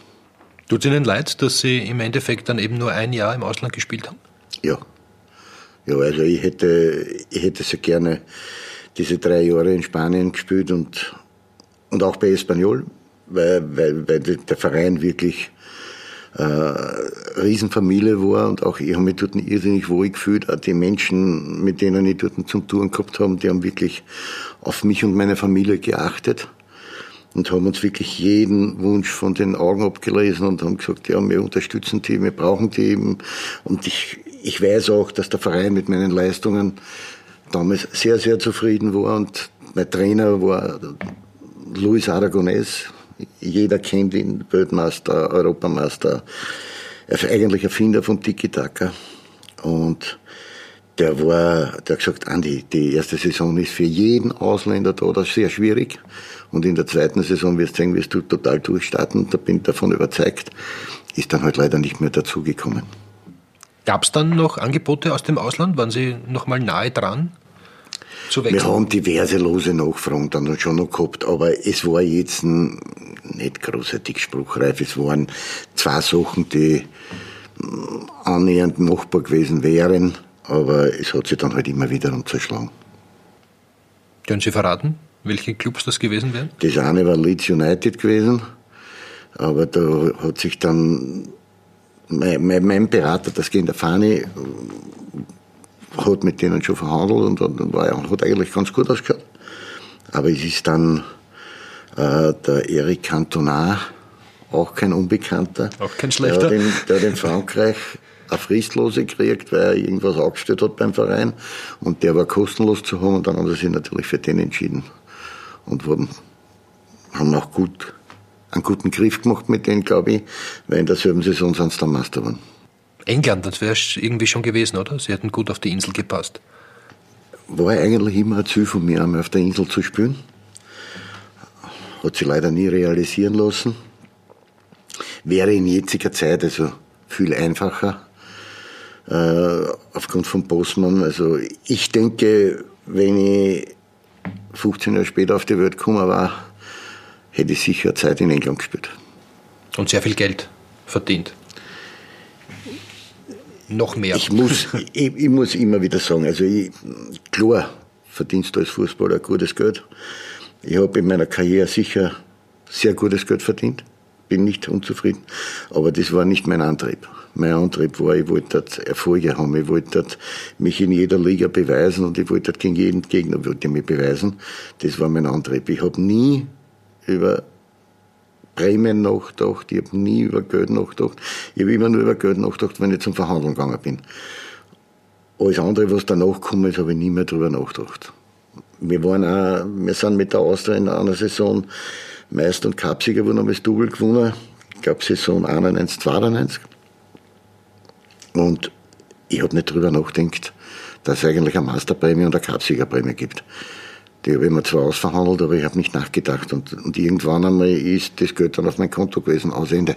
Tut es Ihnen leid, dass Sie im Endeffekt dann eben nur ein Jahr im Ausland gespielt haben? Ja. Ja, also ich hätte, ich hätte so gerne diese drei Jahre in Spanien gespielt und, und auch bei Espanyol, weil, weil, weil der Verein wirklich äh, Riesenfamilie war und auch ich habe mich dort irrsinnig wohl gefühlt. Auch die Menschen, mit denen ich dort zum Touren gehabt habe, die haben wirklich auf mich und meine Familie geachtet und haben uns wirklich jeden Wunsch von den Augen abgelesen und haben gesagt, ja, wir unterstützen die, wir brauchen die eben. Und ich, ich weiß auch, dass der Verein mit meinen Leistungen damals sehr, sehr zufrieden war und mein Trainer war Luis Aragonés, jeder kennt ihn, Weltmeister, Europameister, er ist eigentlich Erfinder von Tiki-Taka. Und der war, der hat gesagt, Andi, die erste Saison ist für jeden Ausländer da, das ist sehr schwierig. Und in der zweiten Saison wirst du sehen, wirst du total durchstarten. Da bin ich davon überzeugt. Ist dann halt leider nicht mehr dazugekommen. Gab es dann noch Angebote aus dem Ausland? Waren Sie noch mal nahe dran? Zu wechseln? Wir haben diverse lose Nachfragen dann schon noch gehabt, aber es war jetzt nicht großartig spruchreif. Es waren zwei Sachen, die mm, annähernd machbar gewesen wären, aber es hat sich dann halt immer wieder zerschlagen. Können Sie verraten, welche Clubs das gewesen wären? Das eine war Leeds United gewesen, aber da hat sich dann mein, mein, mein Berater, das geht in der Fahne, hat mit denen schon verhandelt und war hat eigentlich ganz gut ausgeschaut. Aber es ist dann äh, der Eric Cantona, auch kein Unbekannter. Auch kein schlechter. Der hat in, der hat in Frankreich eine Fristlose gekriegt, weil er irgendwas aufgestellt hat beim Verein. Und der war kostenlos zu haben und dann haben sie sich natürlich für den entschieden. Und wurden, haben auch gut, einen guten Griff gemacht mit denen, glaube ich, weil in derselben Saison sind sie dann Meister geworden. England, das wäre irgendwie schon gewesen, oder? Sie hätten gut auf die Insel gepasst. War eigentlich immer ein Ziel von mir, einmal auf der Insel zu spielen. Hat sich leider nie realisieren lassen. Wäre in jetziger Zeit also viel einfacher, äh, aufgrund von Bosman. Also ich denke, wenn ich 15 Jahre später auf die Welt gekommen war, hätte ich sicher Zeit in England gespielt. Und sehr viel Geld verdient noch mehr. Ich muss, ich, ich, muss immer wieder sagen, also ich, klar verdienst du als Fußballer gutes Geld. Ich habe in meiner Karriere sicher sehr gutes Geld verdient, bin nicht unzufrieden, aber das war nicht mein Antrieb. Mein Antrieb war, ich wollte dort Erfolge haben, ich wollte mich in jeder Liga beweisen und ich wollte gegen jeden Gegner wollte mich beweisen. Das war mein Antrieb. Ich habe nie über Prämien nachgedacht, ich habe nie über Geld nachgedacht. Ich habe immer nur über Geld nachgedacht, wenn ich zum Verhandeln gegangen bin. Alles andere, was danach gekommen ist, habe ich nie mehr drüber nachgedacht. Wir waren auch, wir sind mit der Austria in einer Saison Meister und Cupsieger wurden, haben das Double gewonnen. Ich glaube Saison 91, 92. Und ich habe nicht drüber nachgedacht, dass es eigentlich eine Masterprämie und eine Cupsiegerprämie gibt. Die habe ich mir zwar ausverhandelt, aber ich habe nicht nachgedacht. Und, und irgendwann einmal ist das Geld dann auf mein Konto gewesen, aus Ende.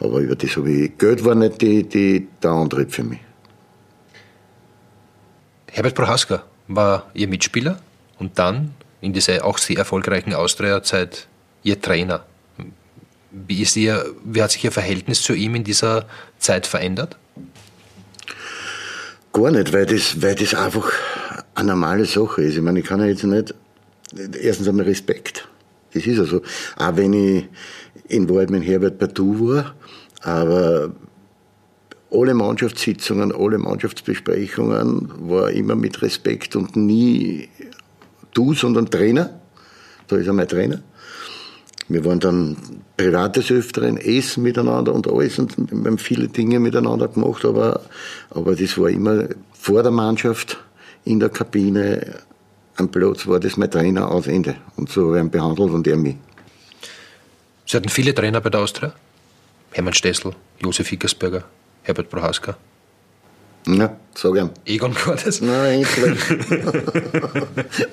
Aber über das habe ich, Geld war nicht die, die, der Antrieb für mich. Herbert Prohaska war Ihr Mitspieler und dann in dieser auch sehr erfolgreichen Austria-Zeit Ihr Trainer. Wie, ist Ihr, wie hat sich Ihr Verhältnis zu ihm in dieser Zeit verändert? Gar nicht, weil das, weil das einfach eine normale Sache ist. Ich meine, ich kann ja jetzt nicht, erstens einmal Respekt. Das ist also, auch wenn ich in Wahrheit mit Herbert Batu war, aber alle Mannschaftssitzungen, alle Mannschaftsbesprechungen war immer mit Respekt und nie du, sondern Trainer. Da ist er mein Trainer. Wir waren dann privates Öfteren, Essen miteinander und alles und wir haben viele Dinge miteinander gemacht, aber, aber das war immer vor der Mannschaft in der Kabine am Platz war das mein Trainer aus Ende. Und so werden behandelt und er mich. Sie hatten viele Trainer bei der Austria? Hermann Stessel, Josef Hickersberger, Herbert Prohaska. Ja, sag ihm. Egon Cordes. Na, endlich.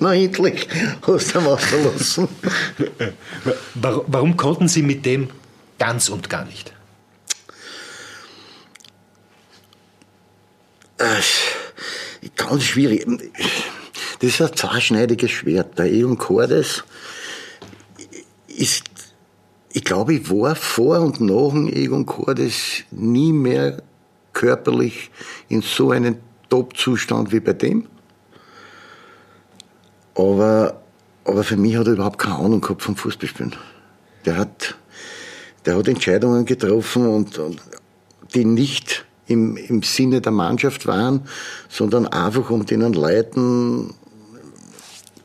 [laughs] Na, endlich hast du ihn ausverlassen. [laughs] Warum konnten Sie mit dem ganz und gar nicht? Äh, ganz schwierig. Das ist ein zweischneidiges Schwert. Der Eon Cordes ist, ich glaube, ich war vor und nach dem Egon Cordes nie mehr körperlich in so einem Top-Zustand wie bei dem. Aber, aber für mich hat er überhaupt keine Ahnung gehabt vom Fußballspielen. Der hat, der hat Entscheidungen getroffen und, und die nicht im, im Sinne der Mannschaft waren, sondern einfach um den Leuten,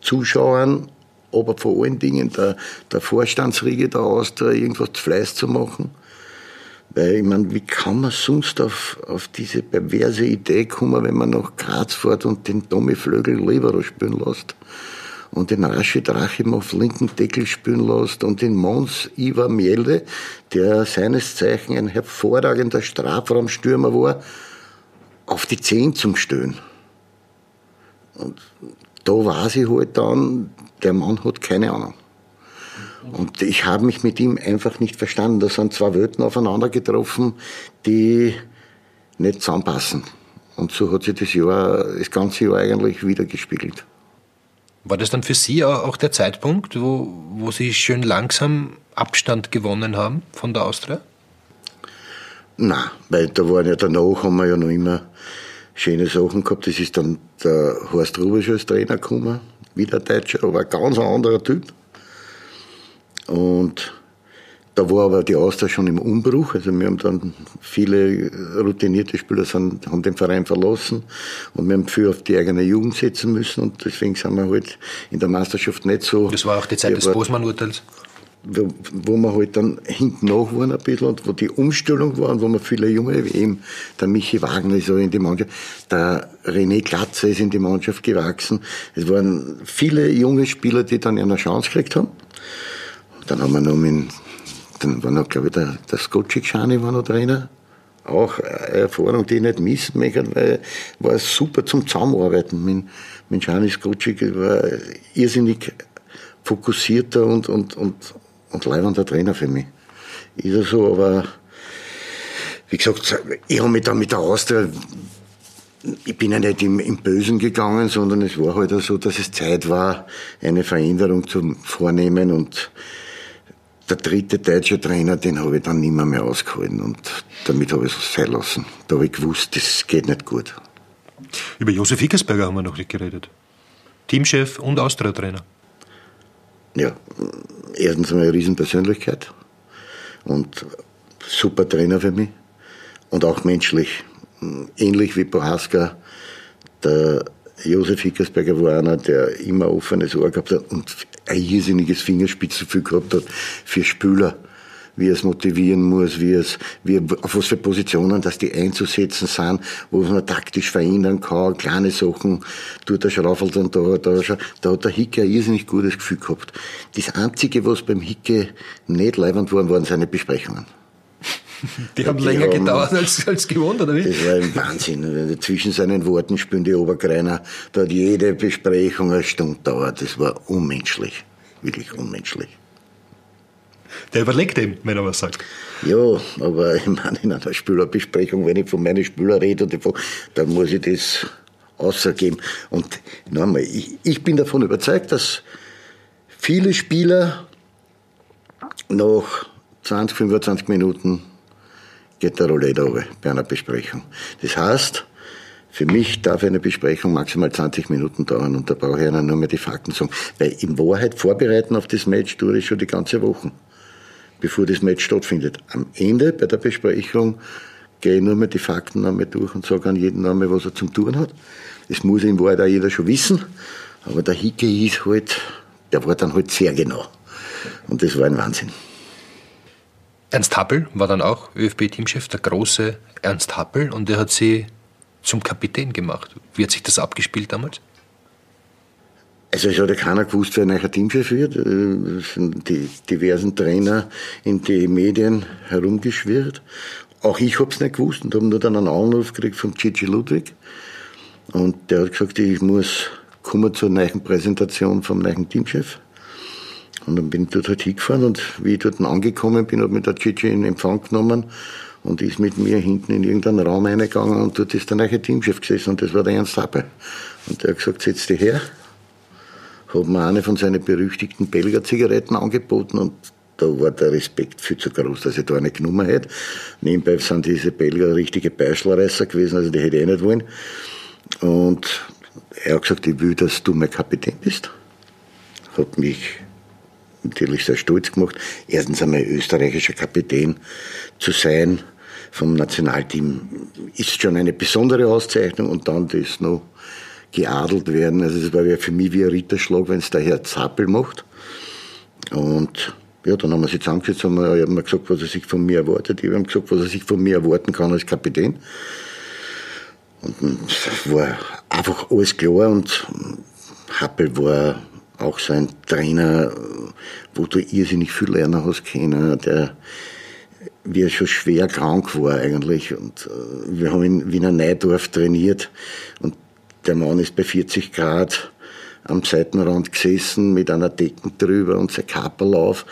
Zuschauern, aber vor allen Dingen der, der Vorstandsriege der Austria irgendwas Fleiß zu machen. Weil, ich meine, wie kann man sonst auf, auf diese perverse Idee kommen, wenn man nach Graz fährt und den Tommy Flögel Libero spielen lässt? Und den Rashid Rachim auf linken Deckel spielen lässt und den Mons Ivar Miele, der seines Zeichen ein hervorragender Strafraumstürmer war, auf die Zehn zum Stöhnen. Und da weiß ich halt dann, der Mann hat keine Ahnung. Und ich habe mich mit ihm einfach nicht verstanden. Da sind zwei Welten aufeinander getroffen, die nicht zusammenpassen. Und so hat sich das Jahr, das ganze Jahr eigentlich wieder gespiegelt. War das dann für Sie auch der Zeitpunkt, wo, wo Sie schön langsam Abstand gewonnen haben von der Austria? Nein, weil da waren ja danach, haben wir ja noch immer schöne Sachen gehabt. Das ist dann der Horst Rubisch als Trainer gekommen, wieder Deutscher, aber ein ganz anderer Typ. Und da war aber die Austria schon im Umbruch. Also wir haben dann viele routinierte Spieler sind, haben den Verein verlassen und wir haben viel auf die eigene Jugend setzen müssen und deswegen sind wir halt in der Meisterschaft nicht so. Das war auch die Zeit des Bosman-Urteils. Wo, wir halt dann hinten nach waren ein bisschen und wo die Umstellung war und wo wir viele Junge, wie eben der Michi Wagner ist auch in die Mannschaft, der René Glatze ist in die Mannschaft gewachsen. Es waren viele junge Spieler, die dann eine Chance gekriegt haben. Dann haben wir noch mit, dann war noch, glaube ich, der, der Skocik Schani war noch Trainer. Auch eine Erfahrung, die ich nicht missen möchte, weil war super zum Zusammenarbeiten. Mit, mit Schani Skocik war irrsinnig fokussierter und, und, und, und leibender Trainer für mich. Ist er so, aber wie gesagt, ich habe mich da mit der Austria ich bin ja nicht im, im Bösen gegangen, sondern es war halt so, dass es Zeit war, eine Veränderung zu vornehmen und der dritte deutsche Trainer, den habe ich dann nimmer mehr ausgehalten und damit habe ich es sein lassen. Da habe ich gewusst, das geht nicht gut. Über Josef Hickersberger haben wir noch nicht geredet. Teamchef und Austria-Trainer. Ja, erstens eine Riesenpersönlichkeit und super Trainer für mich und auch menschlich. Ähnlich wie Bohaska, der Josef Hickersberger war einer, der immer offenes Ohr gehabt hat und ein irrsinniges Fingerspitzengefühl gehabt hat für Spüler, wie er es motivieren muss, wie es, wie, auf was für Positionen, dass die einzusetzen sind, wo man taktisch verändern kann, kleine Sachen tut er schraufelt und da, da, da hat der Hicke ein irrsinnig gutes Gefühl gehabt. Das Einzige, was beim Hicke nicht leibend waren, waren seine Besprechungen. Die haben die länger haben, gedauert als, als gewohnt, oder wie? Das war ein Wahnsinn. Zwischen seinen Worten spielen die Obergreiner. Da hat jede Besprechung eine Stunde dauert. Das war unmenschlich. Wirklich unmenschlich. Der überlegt eben, wenn er was sagt. Ja, aber ich meine, in einer Spielerbesprechung, wenn ich von meinen Spielern rede, dann muss ich das außergeben. Und nochmal, ich, ich bin davon überzeugt, dass viele Spieler nach 20, 25 Minuten geht der Roulette runter bei einer Besprechung. Das heißt, für mich darf eine Besprechung maximal 20 Minuten dauern und da brauche ich nur mehr die Fakten sagen. Weil in Wahrheit vorbereiten auf das Match tue ich schon die ganze Woche, bevor das Match stattfindet. Am Ende bei der Besprechung gehe ich nur mehr die Fakten einmal durch und sage an jeden Namen, was er zum tun hat. Das muss in Wahrheit auch jeder schon wissen. Aber der Hicke ist halt, der war dann halt sehr genau. Und das war ein Wahnsinn. Ernst Happel war dann auch ÖFB-Teamchef, der große Ernst Happel, und er hat sie zum Kapitän gemacht. Wie hat sich das abgespielt damals? Also es hat ja keiner gewusst, wer neuer Teamchef wird. Es sind die diversen Trainer in die Medien herumgeschwirrt. Auch ich habe es nicht gewusst und habe nur dann einen Anruf gekriegt von Gigi Ludwig. Und der hat gesagt, ich muss kommen zur neuen Präsentation vom neuen Teamchef. Und dann bin ich dort halt hingefahren und wie ich dort angekommen bin, hat mich der Gigi in Empfang genommen und ist mit mir hinten in irgendeinen Raum reingegangen und dort ist der neue Teamchef gesessen und das war der Ernst Happe. Und der hat gesagt, setz dich her. Hat mir eine von seinen berüchtigten Belger-Zigaretten angeboten und da war der Respekt viel zu groß, dass ich da eine genommen hätte. Nebenbei sind diese Belgier richtige Beischlerreißer gewesen, also die hätte ich eh nicht wollen. Und er hat gesagt, ich will, dass du mein Kapitän bist. hat mich natürlich sehr stolz gemacht. Erstens einmal österreichischer Kapitän zu sein vom Nationalteam ist schon eine besondere Auszeichnung und dann das noch geadelt werden. Also das war für mich wie ein Ritterschlag, wenn es der Herr Zappel macht. Und ja, dann haben wir sie zusammengesetzt, wir, haben gesagt, was er sich von mir erwartet. Ich habe gesagt, was er sich von mir erwarten kann als Kapitän. Und es war einfach alles klar und Happel war auch so ein Trainer, wo du irrsinnig viel lernen hast können, der wie schon schwer krank war eigentlich. Und äh, wir haben in Wiener Neidorf trainiert und der Mann ist bei 40 Grad am Seitenrand gesessen mit einer Decken drüber und sein Kaperl auf.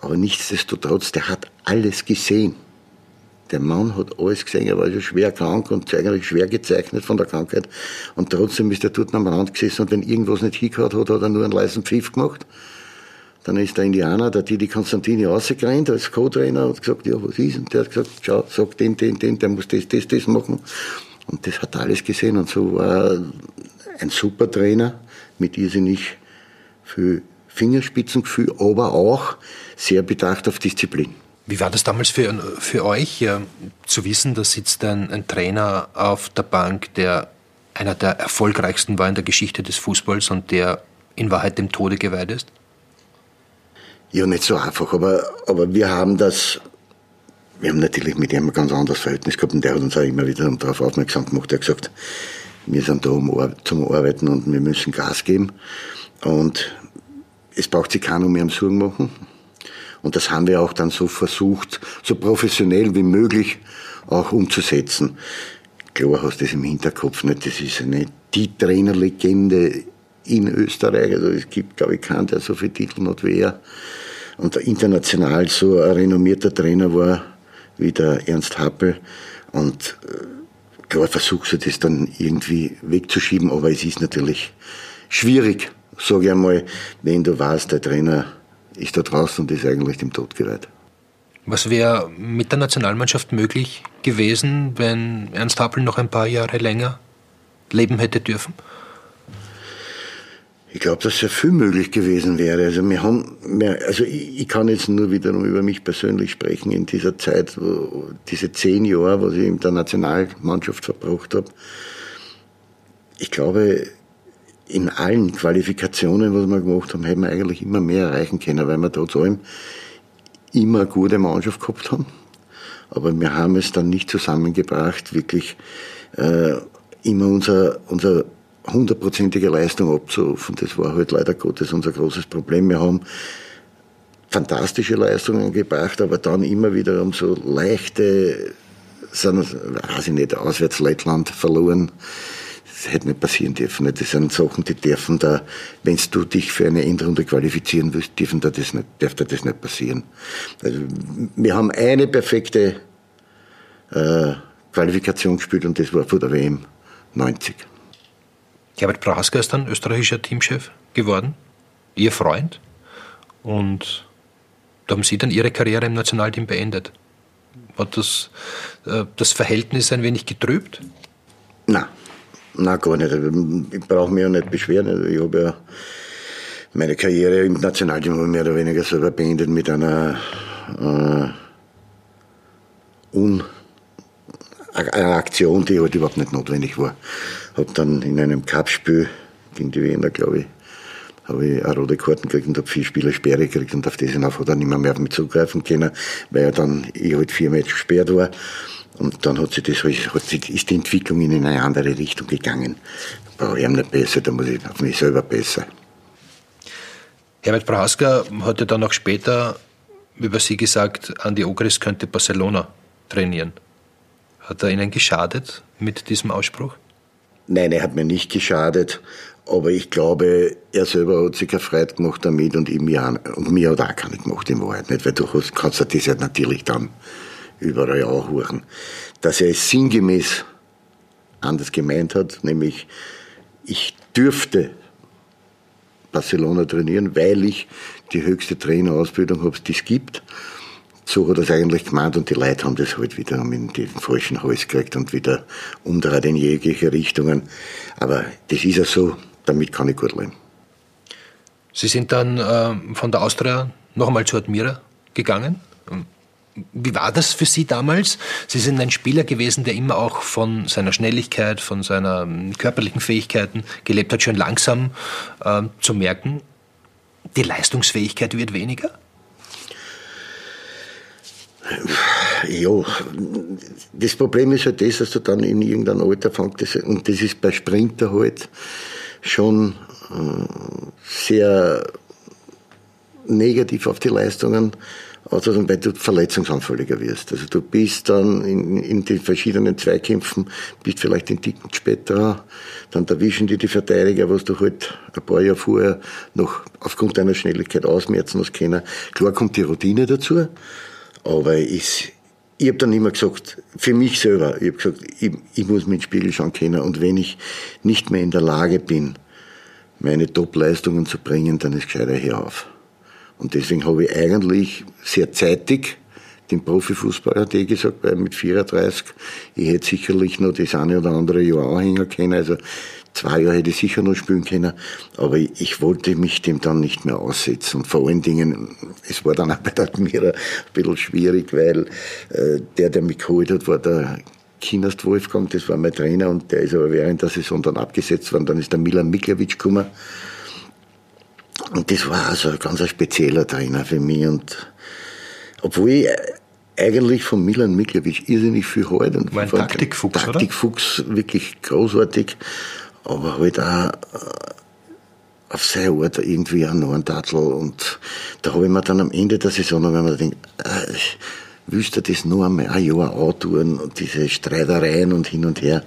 Aber nichtsdestotrotz, der hat alles gesehen. Der Mann hat alles gesehen, er war schon schwer krank und eigentlich schwer gezeichnet von der Krankheit. Und trotzdem ist er dort am Rand gesessen und wenn irgendwas nicht hingehört hat, hat er nur einen leisen Pfiff gemacht. Dann ist der Indianer, der Didi Konstantini, rausgerannt als Co-Trainer und gesagt, ja, was ist? Und der hat gesagt, schau, sag den, den, den, der muss das, das, das machen. Und das hat er alles gesehen und so war ein super Trainer mit irrsinnig viel Fingerspitzengefühl, aber auch sehr bedacht auf Disziplin. Wie war das damals für, für euch, ja, zu wissen, da sitzt ein, ein Trainer auf der Bank, der einer der erfolgreichsten war in der Geschichte des Fußballs und der in Wahrheit dem Tode geweiht ist? Ja, nicht so einfach, aber, aber wir haben das, wir haben natürlich mit ihm ein ganz anderes Verhältnis gehabt und der hat uns auch immer wieder darauf aufmerksam gemacht. Er hat gesagt, wir sind da um, zum Arbeiten und wir müssen Gas geben und es braucht sich keiner mehr am Sorgen machen. Und das haben wir auch dann so versucht, so professionell wie möglich auch umzusetzen. Klar hast du das im Hinterkopf nicht, das ist eine, die Trainerlegende in Österreich. Also es gibt, glaube ich, keinen, der so viele Titel hat wie er. Und international so ein renommierter Trainer war wie der Ernst Happel. Und äh, klar versuchst du das dann irgendwie wegzuschieben, aber es ist natürlich schwierig, sage ich einmal, wenn du weißt, der Trainer ist da draußen und ist eigentlich dem Tod geweiht. Was wäre mit der Nationalmannschaft möglich gewesen, wenn Ernst Happel noch ein paar Jahre länger leben hätte dürfen? Ich glaube, dass sehr viel möglich gewesen wäre. Also wir haben, also ich, ich, kann jetzt nur wiederum über mich persönlich sprechen in dieser Zeit, wo, diese zehn Jahre, was ich in der Nationalmannschaft verbracht habe. Ich glaube, in allen Qualifikationen, was wir gemacht haben, hätten wir eigentlich immer mehr erreichen können, weil wir trotz allem immer eine gute Mannschaft gehabt haben. Aber wir haben es dann nicht zusammengebracht, wirklich äh, immer unser, unser hundertprozentige Leistung abzurufen. Das war halt leider Gottes unser großes Problem. Wir haben fantastische Leistungen gebracht, aber dann immer wieder um so leichte, weiß ich nicht, auswärts Lettland verloren. Das hätte nicht passieren dürfen. Das sind Sachen, die dürfen da, wenn du dich für eine Endrunde qualifizieren willst, dürfen da das nicht, darf da das nicht passieren. Also, wir haben eine perfekte äh, Qualifikation gespielt und das war vor der WM 90. Herbert Prasker ist dann österreichischer Teamchef geworden, ihr Freund. Und da haben Sie dann Ihre Karriere im Nationalteam beendet. Hat das, äh, das Verhältnis ein wenig getrübt? Nein, nein gar nicht. Ich brauche mich ja nicht beschweren. Also ich habe ja meine Karriere im Nationalteam mehr oder weniger selber beendet mit einer äh, un eine Aktion, die halt überhaupt nicht notwendig war. Hab dann in einem Cup-Spiel gegen die Wiener, glaube ich, habe ich eine rote Karten gekriegt und habe vier Spieler Sperre gekriegt und auf das hinauf hat er nicht mehr, mehr auf mich zugreifen können, weil er dann ich halt vier Matches gesperrt war. Und dann hat sich das, hat sich, ist die Entwicklung in eine andere Richtung gegangen. Da brauche ich nicht besser, da muss ich auf mich selber besser. Herbert Prohaska hat ja dann auch später über Sie gesagt, Andi Ogris könnte Barcelona trainieren. Hat er Ihnen geschadet mit diesem Ausspruch? Nein, er hat mir nicht geschadet. Aber ich glaube, er selber hat sich erfreut gemacht damit und, mir, und mir hat auch keine gemacht in Wahrheit nicht, weil du kannst ja das natürlich dann überall auch hören. Dass er es sinngemäß anders gemeint hat, nämlich ich dürfte Barcelona trainieren, weil ich die höchste Trainerausbildung habe, die es gibt so hat er es eigentlich gemeint und die Leute haben das halt wieder in den falschen Hals gekriegt und wieder umdreht in jegliche Richtungen. Aber das ist ja so, damit kann ich gut leben. Sie sind dann äh, von der Austria noch einmal zu Admira gegangen. Wie war das für Sie damals? Sie sind ein Spieler gewesen, der immer auch von seiner Schnelligkeit, von seinen körperlichen Fähigkeiten gelebt hat, schon langsam äh, zu merken, die Leistungsfähigkeit wird weniger? Ja, das Problem ist halt das, dass du dann in irgendeinem Alter fängst, und das ist bei Sprinter halt schon äh, sehr negativ auf die Leistungen außerdem, weil du verletzungsanfälliger wirst. Also du bist dann in, in den verschiedenen Zweikämpfen, bist vielleicht in Ticken später, dann erwischen die die Verteidiger, was du halt ein paar Jahre vorher noch aufgrund deiner Schnelligkeit ausmerzen hast können. Klar kommt die Routine dazu, aber ich, ich habe dann immer gesagt, für mich selber, ich habe gesagt, ich, ich muss den Spiegel schauen können und wenn ich nicht mehr in der Lage bin, meine Top-Leistungen zu bringen, dann ist gescheiter hier auf. Und deswegen habe ich eigentlich sehr zeitig den Profifußball hat eh gesagt, weil mit 34, ich hätte sicherlich noch das eine oder andere Jahr anhängen können, also zwei Jahre hätte ich sicher noch spielen können, aber ich wollte mich dem dann nicht mehr aussetzen. Und vor allen Dingen, es war dann [laughs] auch bei der Admira ein bisschen schwierig, weil äh, der, der mich geholt hat, war der Kinast Wolfgang, das war mein Trainer und der ist aber während der Saison dann abgesetzt worden. Dann ist der Milan Miklewitsch gekommen und das war also ein ganz spezieller Trainer für mich. Und obwohl ich eigentlich von Milan Miklewitsch irrsinnig viel halte. Und war ein Taktikfuchs, Taktikfuchs, oder? wirklich großartig. Aber halt auch äh, auf seine Art irgendwie ein Norntatl. Und da habe ich mir dann am Ende der Saison, wenn man denkt, äh, willst du das nur einmal ein Jahr antun und diese Streitereien und hin und her.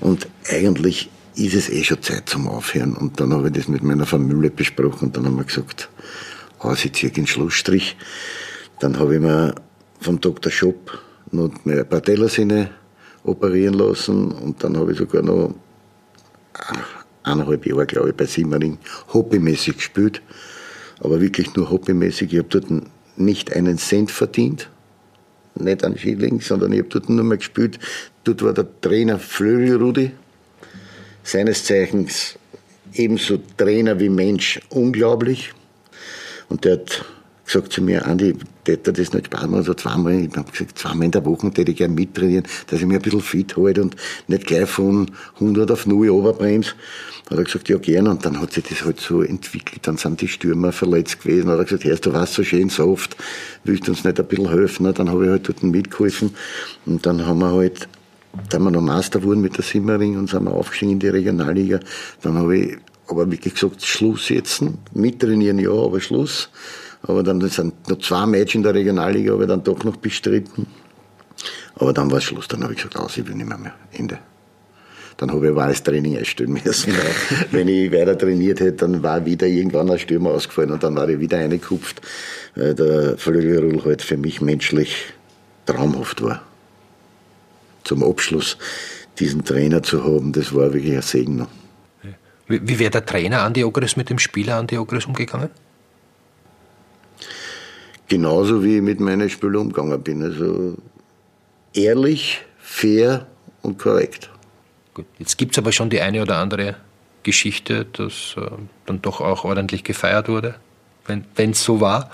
Und eigentlich ist es eh schon Zeit zum Aufhören. Und dann habe ich das mit meiner Familie besprochen und dann haben wir gesagt, aus, ich ziehe den Schlussstrich. Dann habe ich mir vom Dr. Schopp noch meine Patellasehne operieren lassen und dann habe ich sogar noch eineinhalb Jahre, glaube ich, bei Simmering hobbymäßig gespielt. Aber wirklich nur hobbymäßig. Ich habe dort nicht einen Cent verdient. Nicht einen Schilling, sondern ich habe dort nur mal gespielt. Dort war der Trainer Flöri Rudi, seines Zeichens ebenso Trainer wie Mensch, unglaublich. Und der hat gesagt zu mir, Andi, hätte das nicht sparen, also zweimal, ich habe gesagt, zweimal in der Woche hätte ich gerne mittrainieren, dass ich mich ein bisschen fit halte und nicht gleich von 100 auf 0 runterbremse. Hat er gesagt, ja, gern. Und dann hat sich das halt so entwickelt. Dann sind die Stürmer verletzt gewesen. Hat er gesagt, hörst du was so schön so oft, willst du uns nicht ein bisschen helfen? Dann habe ich halt dort mitgeholfen. Und dann haben wir halt da wir noch Master wurden mit der Simmering und sind wir aufgestiegen in die Regionalliga. Dann habe ich aber wirklich gesagt, Schluss jetzt, mittrainieren ja, aber Schluss. Aber dann sind noch zwei Matches in der Regionalliga, habe ich dann doch noch bestritten. Aber dann war es Schluss, dann habe ich gesagt, aus, ich will nicht mehr, mehr. Ende. Dann habe ich aber alles Training einstellen müssen. [laughs] Wenn ich weiter trainiert hätte, dann war wieder irgendwann ein Stürmer ausgefallen und dann war ich wieder reingekupft, weil der Flügelruhl halt für mich menschlich traumhaft war zum Abschluss diesen Trainer zu haben, das war wirklich ein Segen. Wie, wie wäre der Trainer Andi Ogres mit dem Spieler Andi Ogres umgegangen? Genauso wie ich mit meinen Spielern umgegangen bin. Also ehrlich, fair und korrekt. Gut, jetzt gibt es aber schon die eine oder andere Geschichte, dass äh, dann doch auch ordentlich gefeiert wurde, wenn es so war.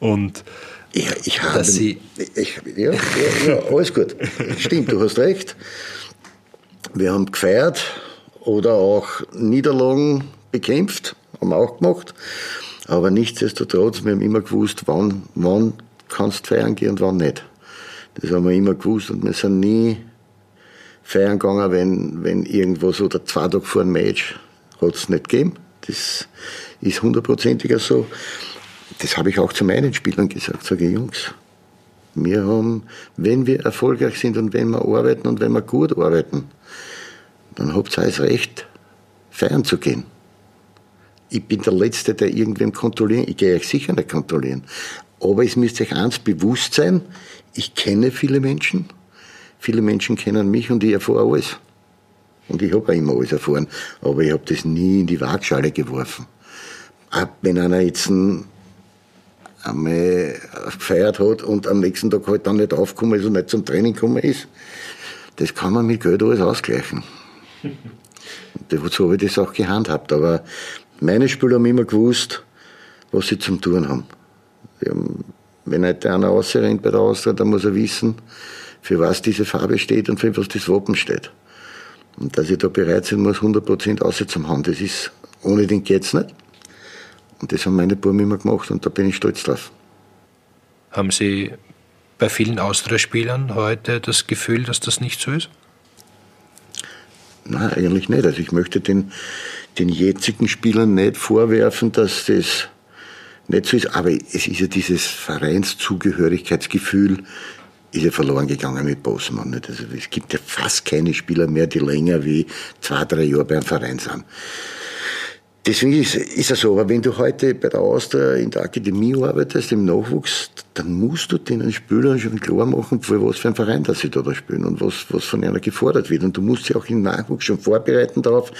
Und ja, ich habe. Dass Sie ich, ja, ja, ja, alles gut. Stimmt, du hast recht. Wir haben gefeiert oder auch Niederlagen bekämpft, haben wir auch gemacht. Aber nichtsdestotrotz, wir haben immer gewusst, wann, wann kannst du feiern gehen und wann nicht. Das haben wir immer gewusst und wir sind nie feiern gegangen, wenn, wenn irgendwo so der zwei Tage vor dem Match hat es nicht gegeben. Das ist hundertprozentiger so das habe ich auch zu meinen Spielern gesagt, sage Jungs, wir haben, wenn wir erfolgreich sind und wenn wir arbeiten und wenn wir gut arbeiten, dann habt ihr alles Recht, feiern zu gehen. Ich bin der Letzte, der irgendwem kontrollieren, ich gehe euch sicher nicht kontrollieren. Aber es müsst euch eins bewusst sein, ich kenne viele Menschen, viele Menschen kennen mich und ich erfahre alles. Und ich habe auch immer alles erfahren, aber ich habe das nie in die Waagschale geworfen. Ab wenn einer jetzt ein einmal gefeiert hat und am nächsten Tag halt dann nicht aufgekommen ist und nicht zum Training gekommen ist, das kann man mit Geld alles ausgleichen. [laughs] so habe ich das auch gehandhabt. Aber Meine Spieler haben immer gewusst, was sie zum tun haben. haben wenn heute einer rausrennt bei der Austria, dann muss er wissen, für was diese Farbe steht und für was das Wappen steht. Und dass ich da bereit sein muss, 100% aussetzen haben, das ist, ohne den geht's nicht. Und das haben meine Buben immer gemacht und da bin ich stolz drauf. Haben Sie bei vielen Austria-Spielern heute das Gefühl, dass das nicht so ist? Nein, eigentlich nicht. Also ich möchte den, den jetzigen Spielern nicht vorwerfen, dass das nicht so ist. Aber es ist ja dieses Vereinszugehörigkeitsgefühl, ist ja verloren gegangen mit Bosman. Also es gibt ja fast keine Spieler mehr, die länger wie zwei, drei Jahre beim Verein sind. Deswegen ist, ist es so, aber wenn du heute bei der Austria in der Akademie arbeitest, im Nachwuchs, dann musst du den Spielern schon klar machen, für was für ein Verein dass sie da, da spielen und was, was von einer gefordert wird. Und du musst sie auch im Nachwuchs schon vorbereiten darauf,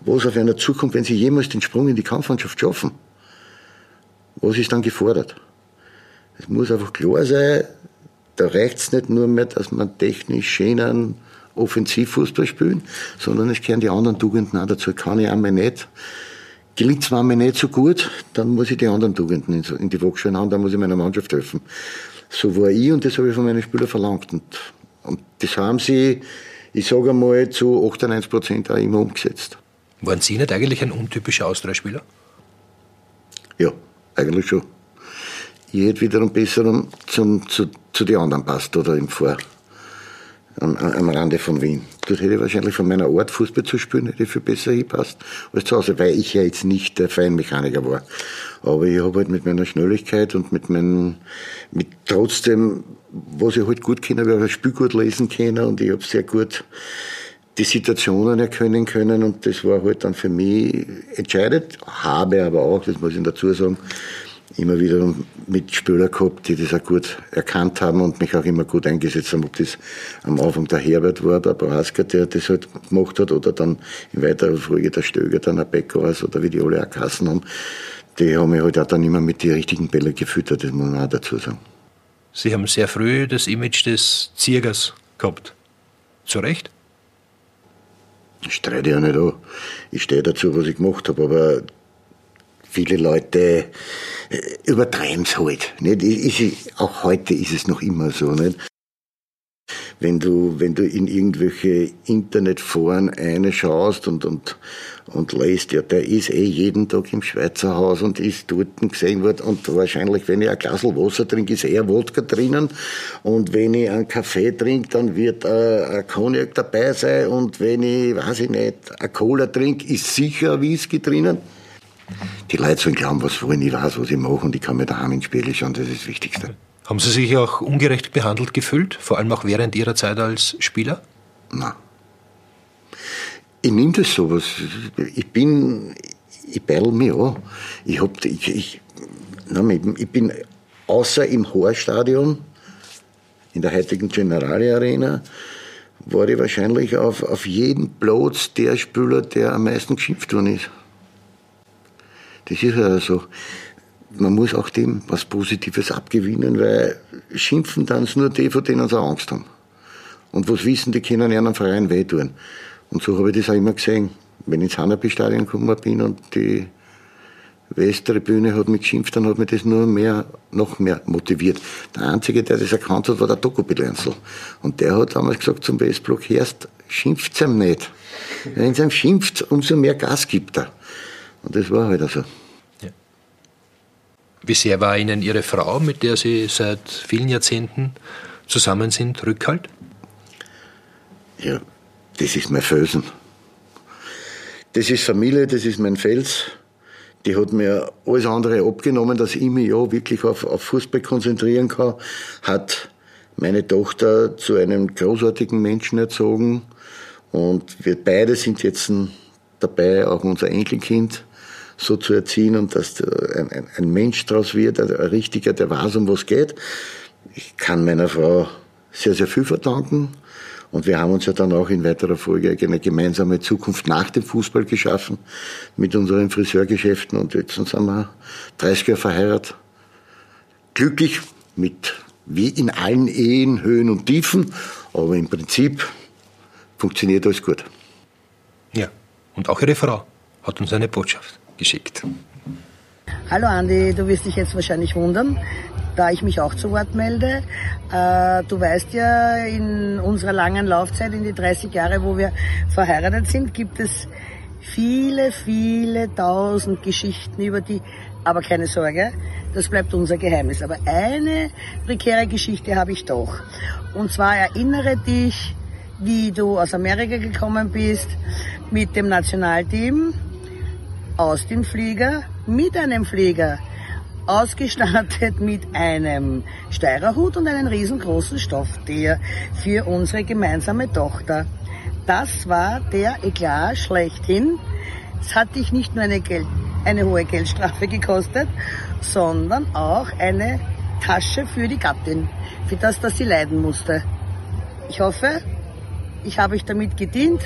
was auf einer zukommt, wenn sie jemals den Sprung in die Kampfmannschaft schaffen. Was ist dann gefordert? Es muss einfach klar sein, da reicht es nicht nur mehr, dass man technisch schönen Offensivfußball spielen, sondern es gehören die anderen Tugenden auch dazu. Kann ich einmal nicht Gelingt es mir nicht so gut, dann muss ich die anderen Tugenden in die Waagschale haben, dann muss ich meiner Mannschaft helfen. So war ich und das habe ich von meinen Spielern verlangt. Und, und das haben sie, ich sage einmal, zu 98 Prozent auch immer umgesetzt. Waren Sie nicht eigentlich ein untypischer Austria-Spieler? Ja, eigentlich schon. Ich hätte wiederum besser zum, zu, zu den anderen passt oder im Vor am, am Rande von Wien. Dort hätte ich wahrscheinlich von meiner Art Fußball zu spielen, hätte viel besser hingepasst als zu Hause, weil ich ja jetzt nicht der Feinmechaniker war. Aber ich habe halt mit meiner Schnelligkeit und mit meinem, mit trotzdem, was ich halt gut kenne, habe ich das Spiel gut lesen können und ich habe sehr gut die Situationen erkennen können und das war halt dann für mich entscheidend, habe aber auch, das muss ich dazu sagen, immer wieder Mitspieler gehabt, die das auch gut erkannt haben und mich auch immer gut eingesetzt haben. Ob das am Anfang der Herbert war, der Boraska, der das halt gemacht hat, oder dann in weiterer Folge der Stöger, dann ein Beckhaus oder wie die alle auch Kassen haben. Die haben mich halt auch dann immer mit den richtigen Bällen gefüttert, das muss man auch dazu sagen. Sie haben sehr früh das Image des Ziergers gehabt. Zu Recht? Ich streite ja nicht an. Ich stehe dazu, was ich gemacht habe, aber viele Leute äh, übertreiben es halt. Nicht? Ist, auch heute ist es noch immer so. Nicht? Wenn du, wenn du in irgendwelche Internetforen eine schaust und, und, und lest, ja, der ist eh jeden Tag im Schweizer Haus und ist dort gesehen worden und wahrscheinlich, wenn ich ein Glas Wasser trinke, ist eher Wodka drinnen und wenn ich einen Kaffee trinke, dann wird äh, ein Cognac dabei sein und wenn ich, weiß ich nicht, eine Cola trinke, ist sicher ein Whisky drinnen die Leute sollen glauben, was wollen, ich weiß, was ich mache und ich kann mir daheim ins Spiel schauen, das ist das Wichtigste. Haben Sie sich auch ungerecht behandelt gefühlt, vor allem auch während Ihrer Zeit als Spieler? Nein. Ich nehme das sowas. Ich bin, ich beidel mich an. Ich, hab, ich, ich, nein, ich bin außer im Horstadion, in der heutigen Generali Arena, war ich wahrscheinlich auf, auf jedem Platz der Spieler, der am meisten geschimpft worden ist. Das ist ja so. Man muss auch dem was Positives abgewinnen, weil schimpfen dann nur die, vor denen sie Angst haben. Und was wissen, die können einem Verein wehtun. Und so habe ich das auch immer gesehen. Wenn ich ins Hanapi-Stadion gekommen bin und die Westtribüne hat mich geschimpft, dann hat mich das nur mehr, noch mehr motiviert. Der Einzige, der das erkannt hat, war der Doku Bilenzel. Und der hat damals gesagt zum Westblock, Herst, schimpft's ihm nicht. Wenn es ihm schimpft, umso mehr Gas gibt er. Und das war halt so. Ja. Wie sehr war Ihnen Ihre Frau, mit der Sie seit vielen Jahrzehnten zusammen sind, Rückhalt? Ja, das ist mein Felsen. Das ist Familie, das ist mein Fels. Die hat mir alles andere abgenommen, dass ich mich ja wirklich auf, auf Fußball konzentrieren kann. Hat meine Tochter zu einem großartigen Menschen erzogen. Und wir beide sind jetzt dabei, auch unser Enkelkind so zu erziehen und dass ein, ein, ein Mensch daraus wird, ein, ein richtiger, der weiß, um was geht. Ich kann meiner Frau sehr, sehr viel verdanken. Und wir haben uns ja dann auch in weiterer Folge eine gemeinsame Zukunft nach dem Fußball geschaffen mit unseren Friseurgeschäften. Und jetzt sind wir 30 Jahre verheiratet. Glücklich mit, wie in allen Ehen, Höhen und Tiefen. Aber im Prinzip funktioniert alles gut. Ja, und auch Ihre Frau hat uns eine Botschaft. Geschickt. Hallo Andi, du wirst dich jetzt wahrscheinlich wundern, da ich mich auch zu Wort melde. Äh, du weißt ja, in unserer langen Laufzeit, in die 30 Jahre, wo wir verheiratet sind, gibt es viele, viele tausend Geschichten über die, aber keine Sorge, das bleibt unser Geheimnis. Aber eine prekäre Geschichte habe ich doch. Und zwar erinnere dich, wie du aus Amerika gekommen bist mit dem Nationalteam aus dem Flieger, mit einem Flieger, ausgestattet mit einem Steirerhut und einem riesengroßen Stofftier für unsere gemeinsame Tochter. Das war der Eklat schlechthin. Es hat dich nicht nur eine, Geld, eine hohe Geldstrafe gekostet, sondern auch eine Tasche für die Gattin, für das, dass sie leiden musste. Ich hoffe, ich habe euch damit gedient,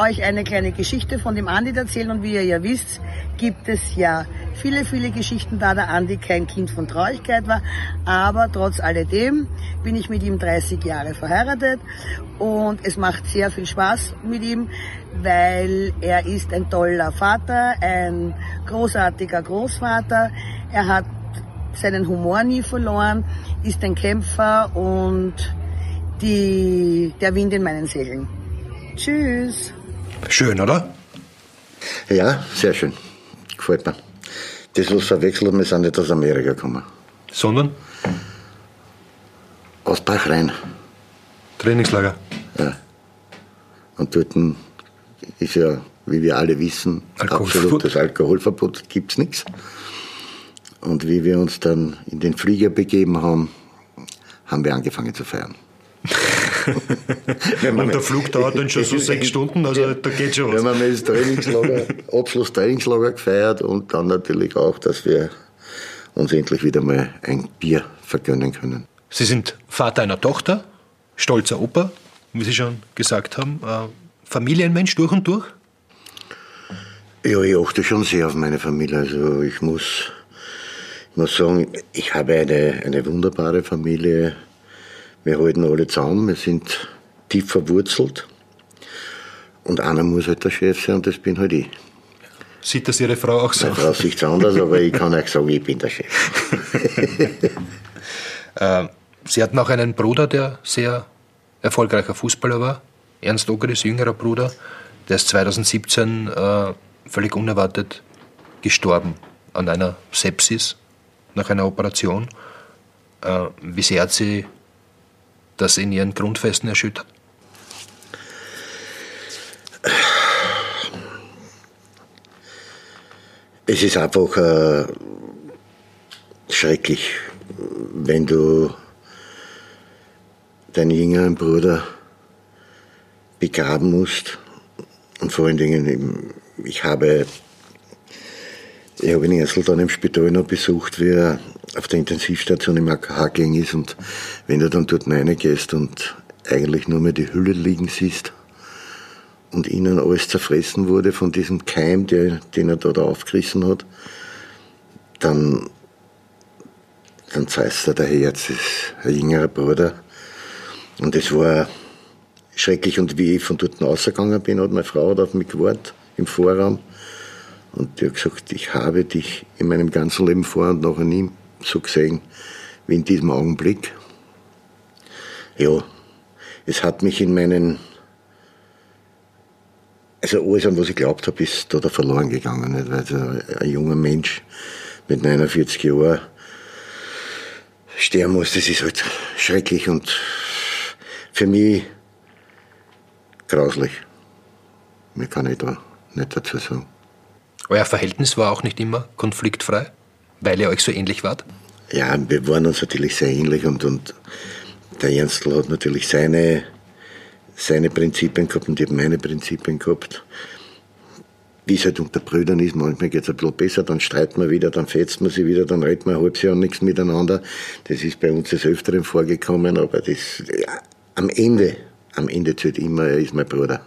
euch eine kleine Geschichte von dem Andi erzählen und wie ihr ja wisst, gibt es ja viele, viele Geschichten, da der Andi kein Kind von Traurigkeit war. Aber trotz alledem bin ich mit ihm 30 Jahre verheiratet und es macht sehr viel Spaß mit ihm, weil er ist ein toller Vater, ein großartiger Großvater. Er hat seinen Humor nie verloren, ist ein Kämpfer und die, der Wind in meinen Segeln. Tschüss. Schön, oder? Ja, sehr schön. Gefällt mir. Das, was verwechselt, wir sind nicht aus Amerika gekommen. Sondern? Aus Bachrein. Trainingslager. Ja. Und dort ist ja, wie wir alle wissen, absolutes Alkoholverbot, gibt's nichts. Und wie wir uns dann in den Flieger begeben haben, haben wir angefangen zu feiern. Und der Flug dauert dann schon so sechs Stunden, also da geht schon Wir was. haben das Trainingslager, [laughs] Abschlusstrainingslager gefeiert und dann natürlich auch, dass wir uns endlich wieder mal ein Bier vergönnen können. Sie sind Vater einer Tochter, stolzer Opa, wie Sie schon gesagt haben, äh, Familienmensch durch und durch. Ja, ich achte schon sehr auf meine Familie. Also ich muss, ich muss sagen, ich habe eine, eine wunderbare Familie. Wir halten alle zusammen, wir sind tief verwurzelt. Und einer muss halt der Chef sein und das bin halt ich. Sieht das Ihre Frau auch so? Meine Frau sieht anders, aber ich kann euch sagen, ich bin der Chef. [laughs] Äh, Sie hatten auch einen Bruder, der sehr erfolgreicher Fußballer war. Ernst Ogeris jüngerer Bruder. Der ist 2017 äh, völlig unerwartet gestorben an einer Sepsis nach einer Operation. Äh, wie sehr hat Sie das in Ihren Grundfesten erschüttert? Es ist einfach äh, schrecklich, wenn du deinen jüngeren Bruder begraben musst. Und vor allen Dingen, ich habe, ich habe ihn erst dann im Spital noch besucht, wie er auf der Intensivstation im AKH gegangen ist. Und wenn du dann dort reingehst und eigentlich nur mehr die Hülle liegen siehst, und ihnen alles zerfressen wurde von diesem Keim, der, den er dort aufgerissen hat, dann, dann zerreißt er der Herz, das ist ein jüngerer Bruder. Und es war schrecklich. Und wie ich von dort rausgegangen bin, hat meine Frau hat auf mich gewartet im Vorraum. Und die hat gesagt, ich habe dich in meinem ganzen Leben vor und nachher nie so gesehen wie in diesem Augenblick. Ja, es hat mich in meinen also alles, an was ich glaubt habe, ist da, da verloren gegangen. Nicht? Weil so ein junger Mensch mit 49 Jahren sterben muss, das ist halt schrecklich und für mich grauslich. Mehr kann ich da nicht dazu sagen. Euer Verhältnis war auch nicht immer konfliktfrei, weil ihr euch so ähnlich wart? Ja, wir waren uns natürlich sehr ähnlich und, und der Ernstl hat natürlich seine seine Prinzipien gehabt und ich habe meine Prinzipien gehabt. Wie es halt unter Brüdern ist, manchmal geht es ein bisschen besser, dann streiten wir wieder, dann fetzt man sich wieder, dann redet man ein halbes Jahr nichts miteinander. Das ist bei uns des Öfteren vorgekommen, aber das, ja, am Ende, am Ende zählt immer, er ist mein Bruder.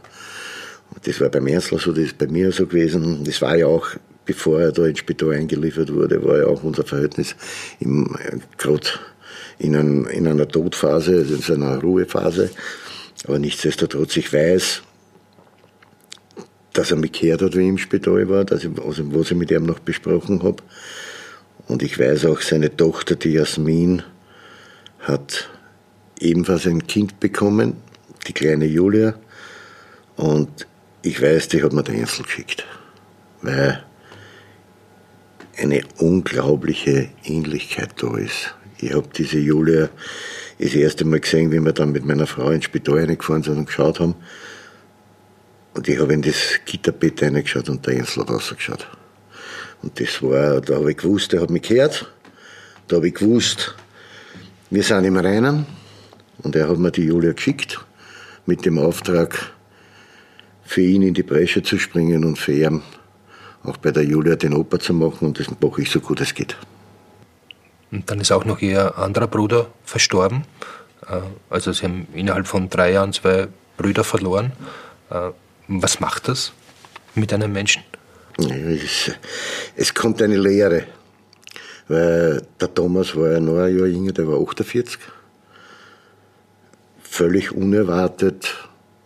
Das war beim Ernstler so, das ist bei mir so gewesen. Das war ja auch, bevor er da ins Spital eingeliefert wurde, war ja auch unser Verhältnis gerade in, ein, in einer Todphase, also in einer Ruhephase. Aber nichtsdestotrotz, ich weiß, dass er mich gehört hat, wie ich im Spital war, dass ich, also was ich mit ihm noch besprochen habe. Und ich weiß auch, seine Tochter, die Jasmin, hat ebenfalls ein Kind bekommen, die kleine Julia. Und ich weiß, die hat mir den Insel geschickt. Weil eine unglaubliche Ähnlichkeit da ist. Ich habe diese Julia das erste Mal gesehen, wie wir dann mit meiner Frau ins Spital reingefahren sind und geschaut haben. Und ich habe in das Gitterbett reingeschaut und der Jensel hat rausgeschaut. Und das war, da habe ich gewusst, er hat mich gehört. Da habe ich gewusst, wir sind im Reinen. Und er hat mir die Julia geschickt mit dem Auftrag, für ihn in die Bresche zu springen und für ihn auch bei der Julia den Opa zu machen. Und das mache ich so gut es geht. Und dann ist auch noch Ihr anderer Bruder verstorben. Äh, also Sie haben innerhalb von drei Jahren zwei Brüder verloren. Äh, was macht das mit einem Menschen? Es, es kommt eine Lehre. Weil der Thomas war ja noch ein Jahr jünger, der war 48. Völlig unerwartet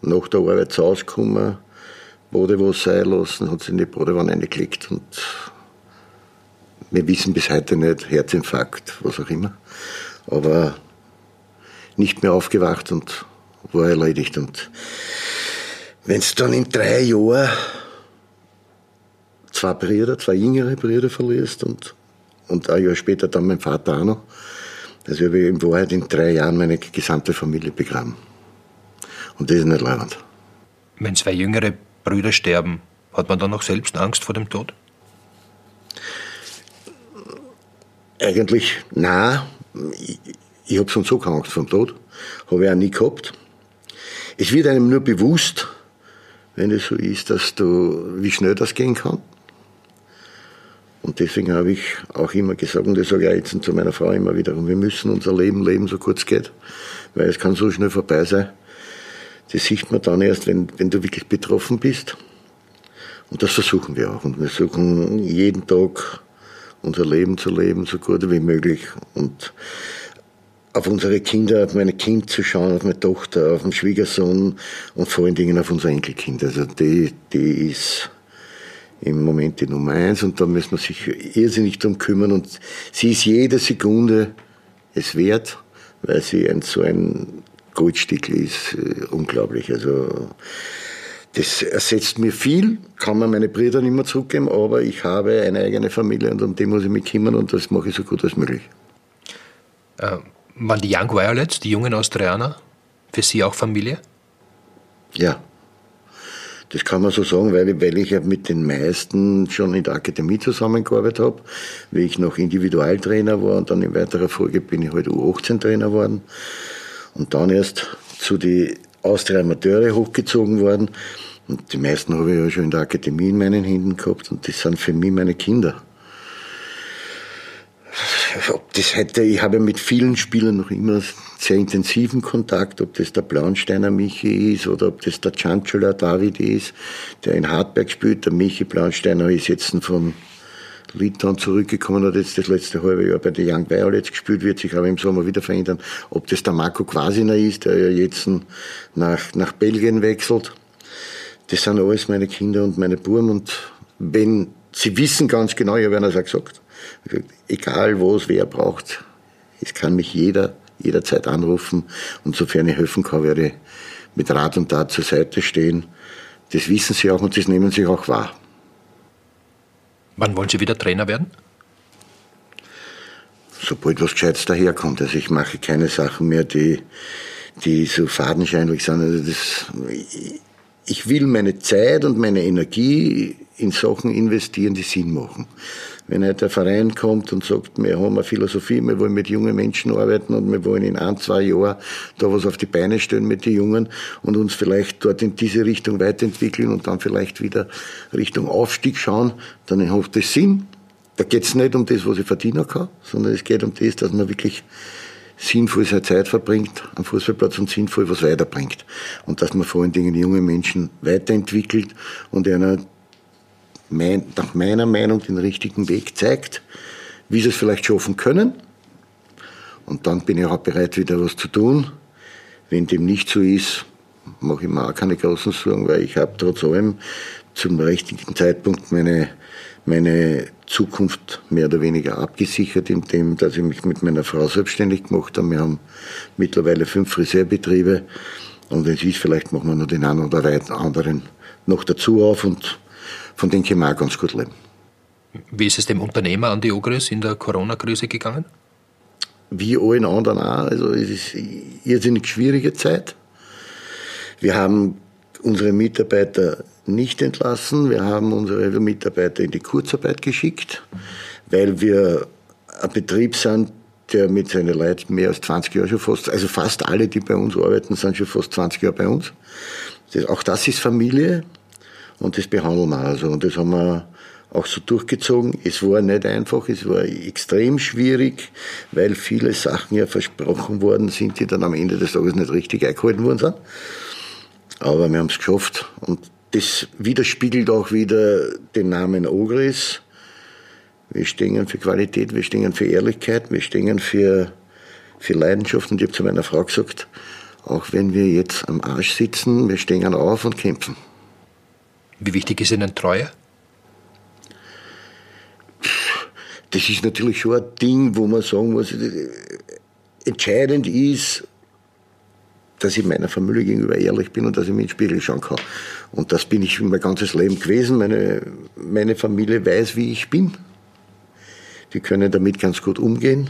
nach der Arbeit zu Hause gekommen, Badewasser einlassen, hat sich in die Badewanne eingelegt und wir wissen bis heute nicht, Herzinfarkt, was auch immer. Aber nicht mehr aufgewacht und war erledigt. Und wenn es dann in drei Jahren zwei Brüder, zwei jüngere Brüder verlierst und, und ein Jahr später dann mein Vater auch noch, also habe ich in Wahrheit in drei Jahren meine gesamte Familie begraben. Und das ist nicht leibend. Wenn zwei jüngere Brüder sterben, hat man dann noch selbst Angst vor dem Tod? Eigentlich, nein. Ich, ich habe schon so keine Angst vom Tod. Habe ich auch nie gehabt. Es wird einem nur bewusst, wenn es so ist, dass du, wie schnell das gehen kann. Und deswegen habe ich auch immer gesagt, und das sage ich jetzt zu meiner Frau immer wieder, wir müssen unser Leben leben, so kurz geht, weil es kann so schnell vorbei sein. Das sieht man dann erst, wenn, wenn du wirklich betroffen bist. Und das versuchen wir auch. Und wir suchen jeden Tag unser Leben zu leben, so gut wie möglich. Und auf unsere Kinder, auf meine Kind zu schauen, auf meine Tochter, auf den Schwiegersohn und vor allen Dingen auf unser Enkelkind. Also die, die ist im Moment die Nummer eins und da müssen wir sich irrsinnig drum kümmern und sie ist jede Sekunde es wert, weil sie ein, so ein Goldstück ist, äh, unglaublich. Also das ersetzt mir viel, kann man meine Brüder nicht mehr zurückgeben, aber ich habe eine eigene Familie und um die muss ich mich kümmern und das mache ich so gut als möglich. Äh, waren die Young Violets, die jungen Austrianer, für Sie auch Familie? Ja, das kann man so sagen, weil, weil ich ja mit den meisten schon in der Akademie zusammengearbeitet habe, wie ich noch Individualtrainer war und dann in weiterer Folge bin ich halt U18-Trainer geworden und dann erst zu die Austria Amateure hochgezogen worden. Und die meisten habe ich ja schon in der Akademie in meinen Händen gehabt und das sind für mich meine Kinder. Ob das heute, ich habe mit vielen Spielern noch immer sehr intensiven Kontakt, ob das der Blaunsteiner Michi ist oder ob das der Chancellor David ist, der in Hartberg spielt. Der Michi Blaunsteiner ist jetzt von Litauen zurückgekommen, hat jetzt das letzte halbe Jahr bei den Young Violets gespielt, wird sich aber im Sommer wieder verändern. Ob das der Marco Quasiner ist, der ja jetzt nach, nach Belgien wechselt. Das sind alles meine Kinder und meine Buben und wenn, sie wissen ganz genau, ich habe ihnen auch gesagt, egal was wer braucht, es kann mich jeder jederzeit anrufen und sofern ich helfen kann, werde ich mit Rat und Tat zur Seite stehen. Das wissen sie auch und das nehmen sie auch wahr. Wann wollen Sie wieder Trainer werden? Sobald was Gescheites daherkommt. Also ich mache keine Sachen mehr, die, die so fadenscheinlich sind. Also das, ich will meine Zeit und meine Energie in Sachen investieren, die Sinn machen. Wenn halt der Verein kommt und sagt, wir haben eine Philosophie, wir wollen mit jungen Menschen arbeiten und wir wollen in ein, zwei Jahren da was auf die Beine stellen mit den Jungen und uns vielleicht dort in diese Richtung weiterentwickeln und dann vielleicht wieder Richtung Aufstieg schauen, dann hat das Sinn. Da geht es nicht um das, was ich verdienen kann, sondern es geht um das, dass man wirklich sinnvoll seine Zeit verbringt am Fußballplatz und sinnvoll was weiterbringt. Und dass man vor allen Dingen junge Menschen weiterentwickelt und einer mein, nach meiner Meinung den richtigen Weg zeigt, wie sie es vielleicht schaffen können. Und dann bin ich auch bereit, wieder was zu tun. Wenn dem nicht so ist, mache ich mir auch keine großen Sorgen, weil ich habe trotz allem zum richtigen Zeitpunkt meine, meine Zukunft mehr oder weniger abgesichert, indem dass ich mich mit meiner Frau selbstständig gemacht habe. Wir haben mittlerweile fünf Friseurbetriebe und es ist, vielleicht machen wir noch den einen oder anderen noch dazu auf und von denen können wir auch ganz gut leben. Wie ist es dem Unternehmer Andi Ogris in der Corona-Krise gegangen? Wie allen anderen auch. Also es ist eine irrsinnig schwierige Zeit. Wir haben unsere Mitarbeiter nicht entlassen. Wir haben unsere Mitarbeiter in die Kurzarbeit geschickt, weil wir ein Betrieb sind, der mit seinen Leuten mehr als 20 Jahre schon fast, also fast alle, die bei uns arbeiten, sind schon fast 20 Jahre bei uns. Das, auch das ist Familie und das behandeln wir also. Und das haben wir auch so durchgezogen. Es war nicht einfach, es war extrem schwierig, weil viele Sachen ja versprochen worden sind, die dann am Ende des Tages nicht richtig eingehalten worden sind. Aber wir haben es geschafft und das widerspiegelt auch wieder den Namen Ogris. Wir stehen für Qualität, wir stehen für Ehrlichkeit, wir stehen für, für Leidenschaft. Und ich habe zu meiner Frau gesagt, auch wenn wir jetzt am Arsch sitzen, wir stehen auf und kämpfen. Wie wichtig ist Ihnen Treue? Das ist natürlich schon ein Ding, wo man sagen muss, entscheidend ist, dass ich meiner Familie gegenüber ehrlich bin und dass ich mich in den Spiegel schauen kann. Und das bin ich mein ganzes Leben gewesen. Meine, meine Familie weiß, wie ich bin. Die können damit ganz gut umgehen.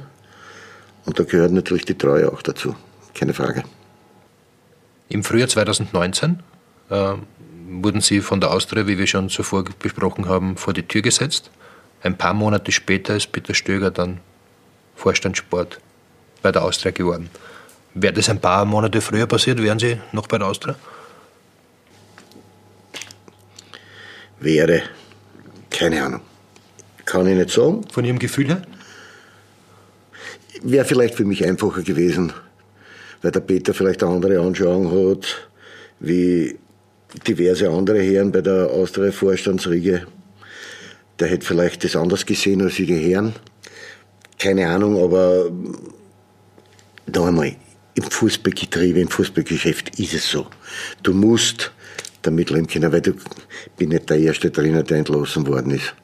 Und da gehört natürlich die Treue auch dazu. Keine Frage. Im Frühjahr 2019 äh, wurden Sie von der Austria, wie wir schon zuvor besprochen haben, vor die Tür gesetzt. Ein paar Monate später ist Peter Stöger dann Vorstandssport bei der Austria geworden. Wäre das ein paar Monate früher passiert, wären Sie noch bei der Austria? Wäre. Keine Ahnung. Kann ich nicht sagen. Von Ihrem Gefühl her? Wäre vielleicht für mich einfacher gewesen, weil der Peter vielleicht eine andere Anschauung hat, wie diverse andere Herren bei der Austria-Vorstandsriege. Der hätte vielleicht das anders gesehen als die Herren. Keine Ahnung, aber da einmal, im Fußballgetriebe, im Fußballgeschäft ist es so. Du musst damit leben können, weil du bin nicht der erste Trainer, der entlassen worden ist.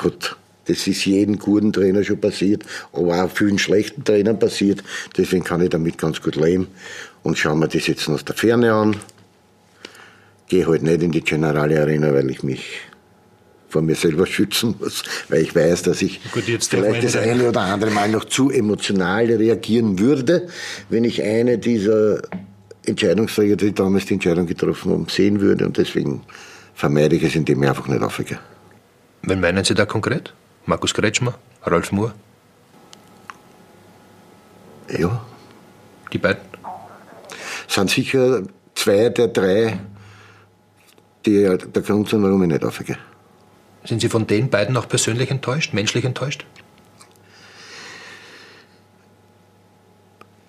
Gut, das ist jedem guten Trainer schon passiert, aber auch vielen schlechten Trainern passiert. Deswegen kann ich damit ganz gut leben. Und schauen wir das jetzt aus der Ferne an. Gehe halt nicht in die Generale Arena, weil ich mich vor mir selber schützen muss, weil ich weiß, dass ich Gut, vielleicht das eine oder andere Mal noch zu emotional reagieren würde, wenn ich eine dieser Entscheidungsträger, die damals die Entscheidung getroffen haben, sehen würde und deswegen vermeide ich es, indem ich einfach nicht aufgehe. Wen meinen Sie da konkret? Markus Kretschmer? Ralf Moore? Ja. Die beiden? Sind sicher zwei der drei, die der Grund sind, warum ich nicht aufgehe. Sind Sie von den beiden auch persönlich enttäuscht, menschlich enttäuscht?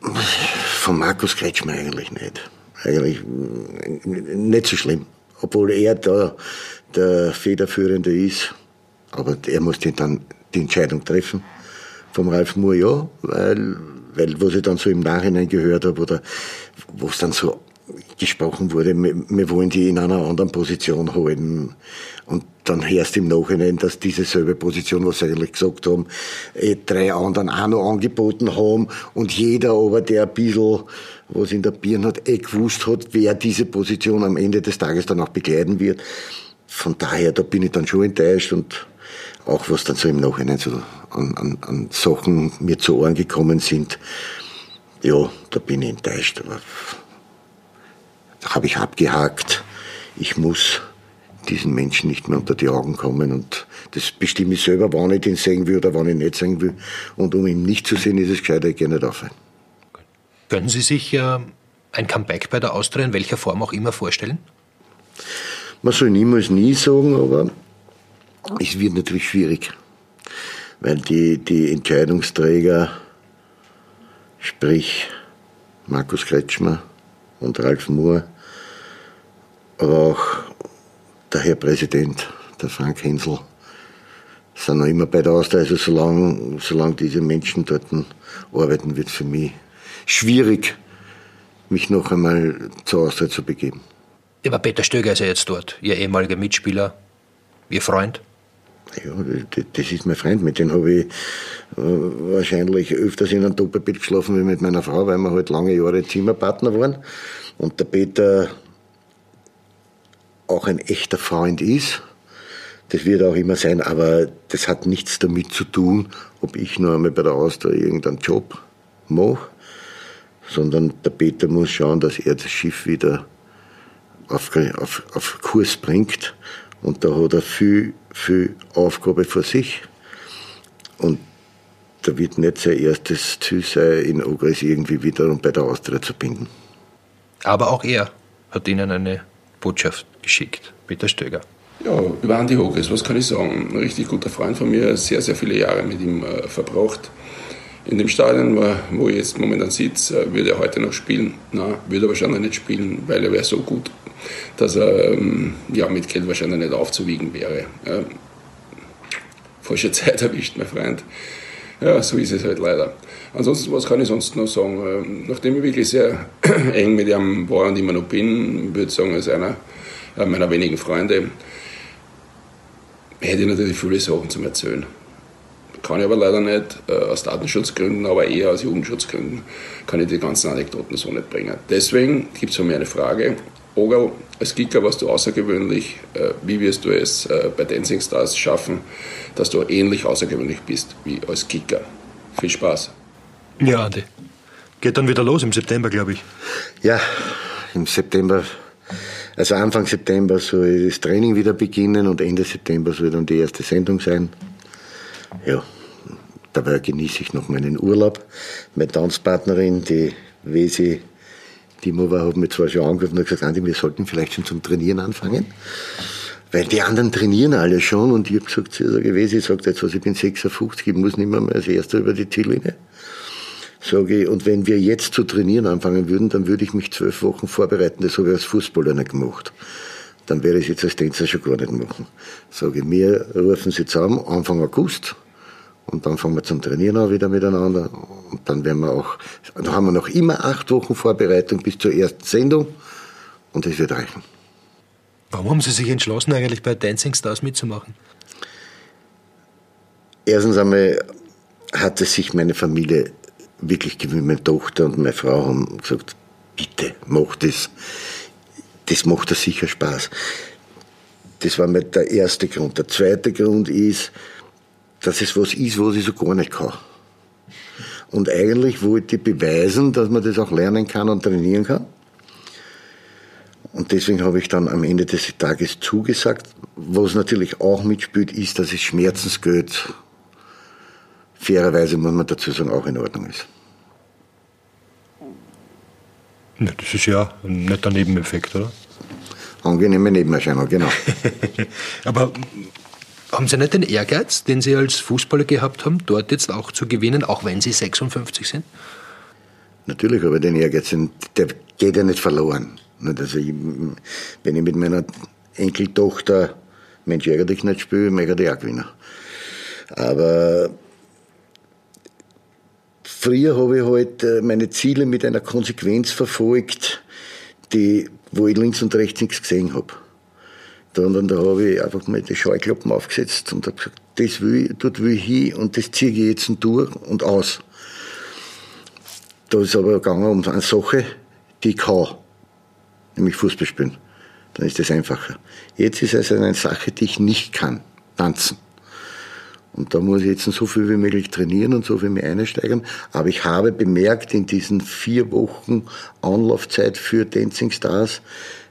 Von Markus Kretschmer eigentlich nicht. Eigentlich nicht so schlimm. Obwohl er da der Federführende ist. Aber er muss dann die Entscheidung treffen. Vom Ralf Moore ja, weil, weil was ich dann so im Nachhinein gehört habe oder wo es dann so gesprochen wurde, wir wollen die in einer anderen Position halten. Und dann hörst im Nachhinein, dass diese selbe Position, was sie eigentlich gesagt haben, eh drei anderen auch noch angeboten haben und jeder aber, der ein bisschen was in der Birne hat, eh gewusst hat, wer diese Position am Ende des Tages dann auch begleiten wird. Von daher, da bin ich dann schon enttäuscht und auch was dann so im Nachhinein so an, an, an Sachen mir zu Ohren gekommen sind, ja, da bin ich enttäuscht. Aber habe ich abgehakt. Ich muss diesen Menschen nicht mehr unter die Augen kommen und das bestimme ich selber, wann ich den sehen will oder wann ich nicht sehen will. Und um ihn nicht zu sehen, ist es gescheiter, ich gehe nicht auf. Können Sie sich äh, ein Comeback bei der Austria in welcher Form auch immer vorstellen? Man soll niemals nie sagen, aber es wird natürlich schwierig, weil die, die Entscheidungsträger, sprich Markus Kretschmer und Ralf Moore, aber auch der Herr Präsident, der Frank Hensel, sind noch immer bei der Austria. Also solange, solange diese Menschen dort arbeiten, wird es für mich schwierig, mich noch einmal zur Austria zu begeben. Aber Peter Stöger ist ja jetzt dort, Ihr ehemaliger Mitspieler, Ihr Freund. Ja, das ist mein Freund, mit dem habe ich äh, wahrscheinlich öfters in einem Doppelbett geschlafen wie mit meiner Frau, weil wir halt lange Jahre Zimmerpartner waren. Und der Peter auch ein echter Freund ist. Das wird auch immer sein, aber das hat nichts damit zu tun, ob ich nur einmal bei der Austria irgendeinen Job mache, sondern der Peter muss schauen, dass er das Schiff wieder auf, auf, auf Kurs bringt. Und da hat er viel, viel Aufgabe vor sich. Und da wird nicht sein erstes Ziel sein, in Ogres irgendwie wieder bei der Austria zu binden. Aber auch er hat Ihnen eine Botschaft geschickt, Peter Stöger. Ja, über Andi Ogres, was kann ich sagen? Ein richtig guter Freund von mir, sehr, sehr viele Jahre mit ihm äh, verbracht. In dem Stadion, wo ich jetzt momentan sitze, würde er heute noch spielen. Nein, würde er wahrscheinlich nicht spielen, weil er wäre so gut dass er ähm, ja, mit Geld wahrscheinlich nicht aufzuwiegen wäre. Ja. Falsche [laughs] Zeit erwischt, mein Freund. Ja, so ist es halt leider. Ansonsten, was kann ich sonst noch sagen? Ähm, nachdem ich wirklich sehr [clears throat] eng mit ihm war und immer noch bin, würde ich sagen, als einer äh, meiner wenigen Freunde, hätte ich natürlich viele Sachen zum Erzählen. Kann ich aber leider nicht, äh, aus Datenschutzgründen, aber eher aus Jugendschutzgründen, kann ich die ganzen Anekdoten so nicht bringen. Deswegen gibt es von mir eine Frage Ogal, als Kicker warst du außergewöhnlich. Äh, wie wirst du es bei Dancing Stars schaffen, dass du ähnlich außergewöhnlich bist wie als Kicker? Viel Spaß. Ja, Andi. Geht dann wieder los im September, glaube ich. Ja, im September, also Anfang September soll das Training wieder beginnen und Ende September soll dann die erste Sendung sein. Ja, dabei genieße ich noch meinen Urlaub. Meine Tanzpartnerin, die Wesi die Mova hat mich zwar schon angerufen und gesagt, Andi, wir sollten vielleicht schon zum Trainieren anfangen. Weil die anderen trainieren alle schon und ich habe gesagt, sie sage, ich ich sage jetzt was, ich bin 56, ich muss nicht mehr als Erster über die Ziellinie. Sage ich, und wenn wir jetzt zu trainieren anfangen würden, dann würde ich mich zwölf Wochen vorbereiten. Das habe ich als Fußballer nicht gemacht. Dann werde ich es jetzt als Tänzer schon gar nicht machen. Sage ich, wir rufen sie zusammen, Anfang August, und dann fangen wir zum Trainieren an wieder miteinander. Und dann werden wir auch, dann haben wir noch immer acht Wochen Vorbereitung bis zur ersten Sendung. Und das wird reichen. Warum haben Sie sich entschlossen, eigentlich bei Dancing Stars mitzumachen? Erstens einmal hatte sich meine Familie wirklich. Meine Tochter und meine Frau haben gesagt, bitte, mach das. Das macht dir sicher Spaß. Das war mir der erste Grund. Der zweite Grund ist, dass es was ist, was ich so gar nicht kann. Und eigentlich wollte ich beweisen, dass man das auch lernen kann und trainieren kann. Und deswegen habe ich dann am Ende des Tages zugesagt. Was natürlich auch mitspielt, ist, dass es Schmerzensgeld fairerweise, muss man dazu sagen, auch in Ordnung ist. Ja, das ist ja ein netter Nebeneffekt, oder? Angenehme Nebenerscheinung, genau. [laughs] Aber haben Sie nicht den Ehrgeiz, den Sie als Fußballer gehabt haben, dort jetzt auch zu gewinnen, auch wenn Sie 56 sind? Natürlich habe ich den Ehrgeiz, der geht ja nicht verloren. Also ich, wenn ich mit meiner Enkeltochter Mensch ärgere dich nicht spiele, möchte ich auch gewinnen. Aber früher habe ich halt äh, meine Ziele mit einer Konsequenz verfolgt, die, wo ich links und rechts nichts gesehen habe. Dann da habe ich einfach mal die Scheuklappen aufgesetzt und habe gesagt, das will ich, dort will ich hin und das ziehe ich jetzt durch und aus. Da ist aber gegangen um eine Sache, die ich kann, nämlich Fußball spielen. Dann ist das einfacher. Jetzt ist es eine Sache, die ich nicht kann, tanzen. Und da muss ich jetzt so viel wie möglich trainieren und so viel mich einsteigern. Aber ich habe bemerkt, in diesen vier Wochen Anlaufzeit für Dancing Stars,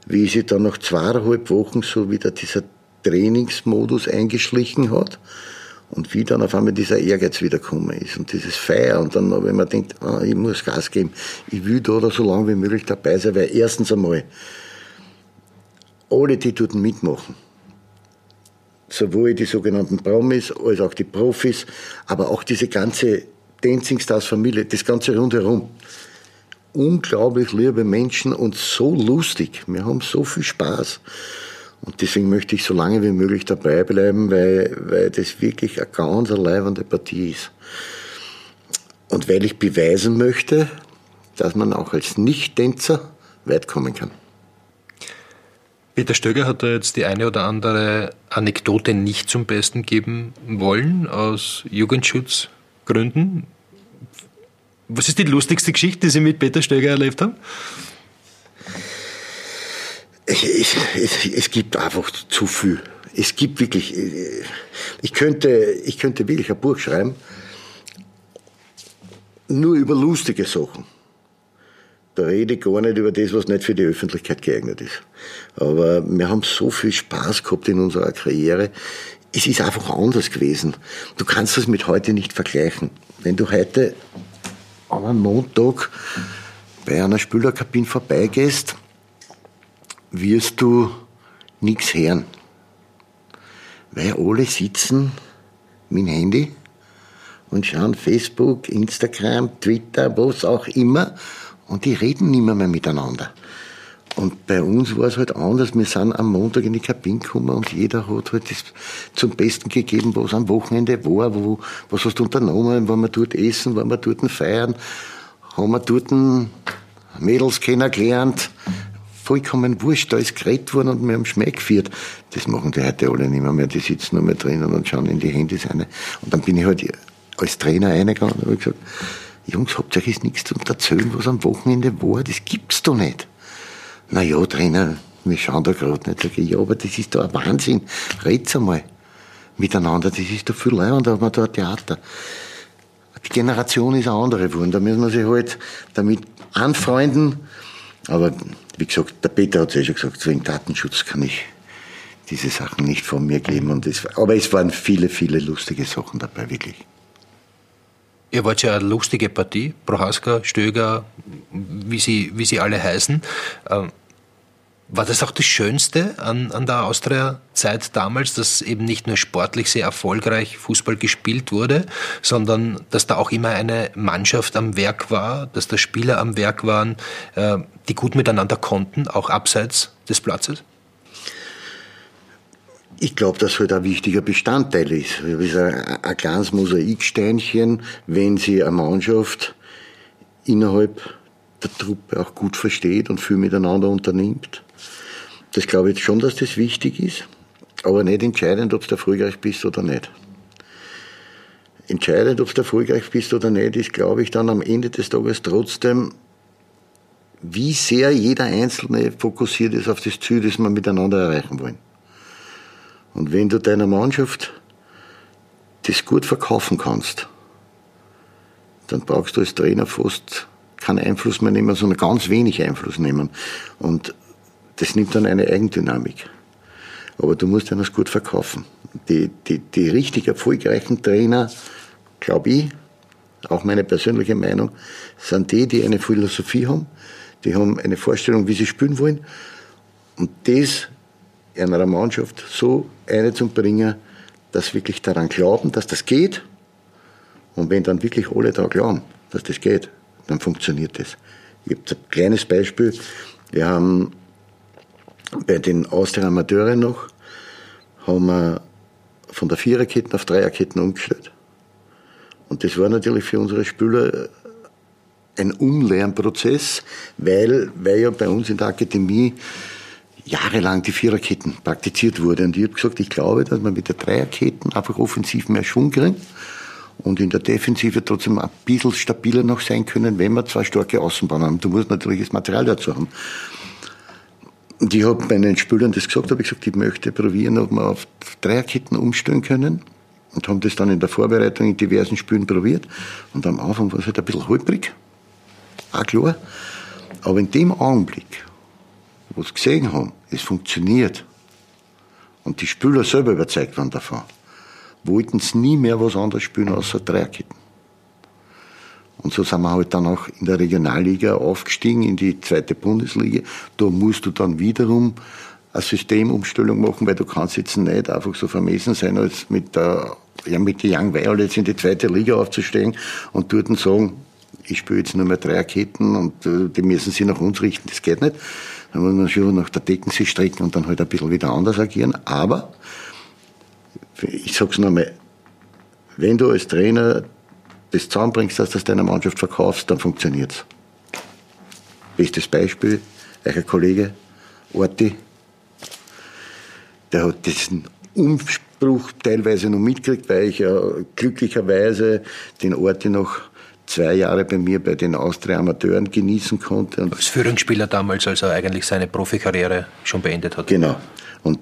wie sich dann nach zweieinhalb Wochen so wieder dieser Trainingsmodus eingeschlichen hat und wie dann auf einmal dieser Ehrgeiz wiedergekommen ist und dieses Feier und dann, wenn man denkt, ah, ich muss Gas geben, ich will da so lange wie möglich dabei sein, weil erstens einmal alle, die dort mitmachen, sowohl die sogenannten Promis als auch die Profis, aber auch diese ganze Dancing Stars Familie, das ganze rundherum, unglaublich liebe Menschen und so lustig. Wir haben so viel Spaß. Und deswegen möchte ich so lange wie möglich dabei bleiben, weil, weil das wirklich eine ganz leibende Partie ist. Und weil ich beweisen möchte, dass man auch als Nicht-Tänzer weit kommen kann. Peter Stöger hat da jetzt die eine oder andere Anekdote nicht zum Besten geben wollen, aus Jugendschutzgründen. Was ist die lustigste Geschichte, die Sie mit Peter Stöger erlebt haben? Ich, es, es gibt einfach zu viel. Es gibt wirklich, ich könnte, ich könnte wirklich ein Buch schreiben, nur über lustige Sachen. Da rede ich gar nicht über das, was nicht für die Öffentlichkeit geeignet ist. Aber wir haben so viel Spaß gehabt in unserer Karriere. Es ist einfach anders gewesen. Du kannst das mit heute nicht vergleichen. Wenn du heute an einem Montag bei einer Spülerkabine vorbeigehst, wirst du nichts hören. Weil alle sitzen mit dem Handy und schauen Facebook, Instagram, Twitter, was auch immer und die reden nicht mehr, mehr miteinander. Und bei uns war es halt anders. Wir sind am Montag in die Kabine gekommen und jeder hat halt das zum Besten gegeben, was am Wochenende war, wo, was hast du unternommen, waren wir dort essen, waren wir dort feiern, haben wir dort Mädels kennengelernt, vollkommen wurscht, da ist geredet worden und wir haben Schmäh geführt. Das machen die heute alle nicht mehr, mehr. die sitzen nur mehr drinnen und schauen in die Handys rein. Und dann bin ich halt als Trainer reingegangen und habe gesagt, Jungs, habt ihr jetzt nichts zu erzählen, was am Wochenende war? Das gibt's doch nicht. Na ja, Trainer, wir schauen da gerade nicht. Sag ich, ja, aber das ist doch ein Wahnsinn. Red's einmal miteinander. Das ist doch viel leibend, da haben wir da ein Theater. Die Generation ist eine andere geworden. Da müssen wir sich halt damit anfreunden. Aber wie gesagt, der Peter hat es ja schon gesagt, wegen Datenschutz kann ich diese Sachen nicht von mir geben. Und es, aber es waren viele, viele lustige Sachen dabei, wirklich. Ihr wart ja eine lustige Partie, Prohaska, Stöger, wie sie, wie sie alle heißen. Ähm, war das auch das Schönste an, an der Austria-Zeit damals, dass eben nicht nur sportlich sehr erfolgreich Fußball gespielt wurde, sondern dass da auch immer eine Mannschaft am Werk war, dass da Spieler am Werk waren, äh, die gut miteinander konnten, auch abseits des Platzes? Ich glaube, dass halt ein wichtiger Bestandteil ist. Ist ein, ein kleines Mosaiksteinchen, wenn sie eine Mannschaft innerhalb der Truppe auch gut versteht und viel miteinander unternimmt. Das glaube ich schon, dass das wichtig ist, aber nicht entscheidend, ob du erfolgreich bist oder nicht. Entscheidend, ob du erfolgreich bist oder nicht, ist, glaube ich, dann am Ende des Tages trotzdem, wie sehr jeder Einzelne fokussiert ist auf das Ziel, das wir miteinander erreichen wollen. Und wenn du deiner Mannschaft das gut verkaufen kannst, dann brauchst du als Trainer fast keinen Einfluss mehr nehmen, sondern ganz wenig Einfluss nehmen. Und das nimmt dann eine Eigendynamik. Aber du musst das gut verkaufen. Die, die, die richtig erfolgreichen Trainer, glaube ich, auch meine persönliche Meinung, sind die, die eine Philosophie haben, die haben eine Vorstellung, wie sie spielen wollen. Und das einer Mannschaft so einzubringen, dass wirklich daran glauben, dass das geht. Und wenn dann wirklich alle daran glauben, dass das geht, dann funktioniert das. Ich habe ein kleines Beispiel. Wir haben bei den Austria Amateuren noch, haben wir von der Viererketten auf Dreierketten umgestellt. Und das war natürlich für unsere Spieler ein Umlernprozess, weil, weil ja bei uns in der Akademie jahrelang die Viererketten praktiziert wurde. Und ich habe gesagt, ich glaube, dass man mit der Dreierketten einfach offensiv mehr Schwung kriegt und in der Defensive trotzdem ein bisschen stabiler noch sein können, wenn wir zwei starke Außenbahnen haben. Du musst natürlich das Material dazu haben. Und ich habe meinen Spielern das gesagt, habe ich gesagt, ich möchte probieren, ob wir auf Dreierketten umstellen können. Und haben das dann in der Vorbereitung in diversen Spielen probiert. Und am Anfang war es halt ein bisschen holprig. Auch klar. Aber in dem Augenblick, wo sie gesehen haben, es funktioniert, und die Spieler selber überzeugt waren davon, wollten sie nie mehr was anderes spielen außer Dreierketten. Und so sind wir halt dann auch in der Regionalliga aufgestiegen, in die zweite Bundesliga. Da musst du dann wiederum eine Systemumstellung machen, weil du kannst jetzt nicht einfach so vermessen sein, als mit der, ja, mit den Young Violets in die zweite Liga aufzustehen und dort sagen, ich spiele jetzt nur mehr Dreierketten und äh, die müssen sich nach uns richten. Das geht nicht. Dann muss man schon nach der Decken sich strecken und dann halt ein bisschen wieder anders agieren. Aber, ich sag's nochmal, wenn du als Trainer das zusammenbringst, dass du das deiner Mannschaft verkaufst, dann funktioniert's. Bestes Beispiel, euer Kollege Orti, der hat diesen Umbruch teilweise noch mitgekriegt, weil ich ja glücklicherweise den Ort noch zwei Jahre bei mir bei den Austria-Amateuren genießen konnte. Und Als Führungsspieler damals, als er eigentlich seine Profikarriere schon beendet hat. Genau. Und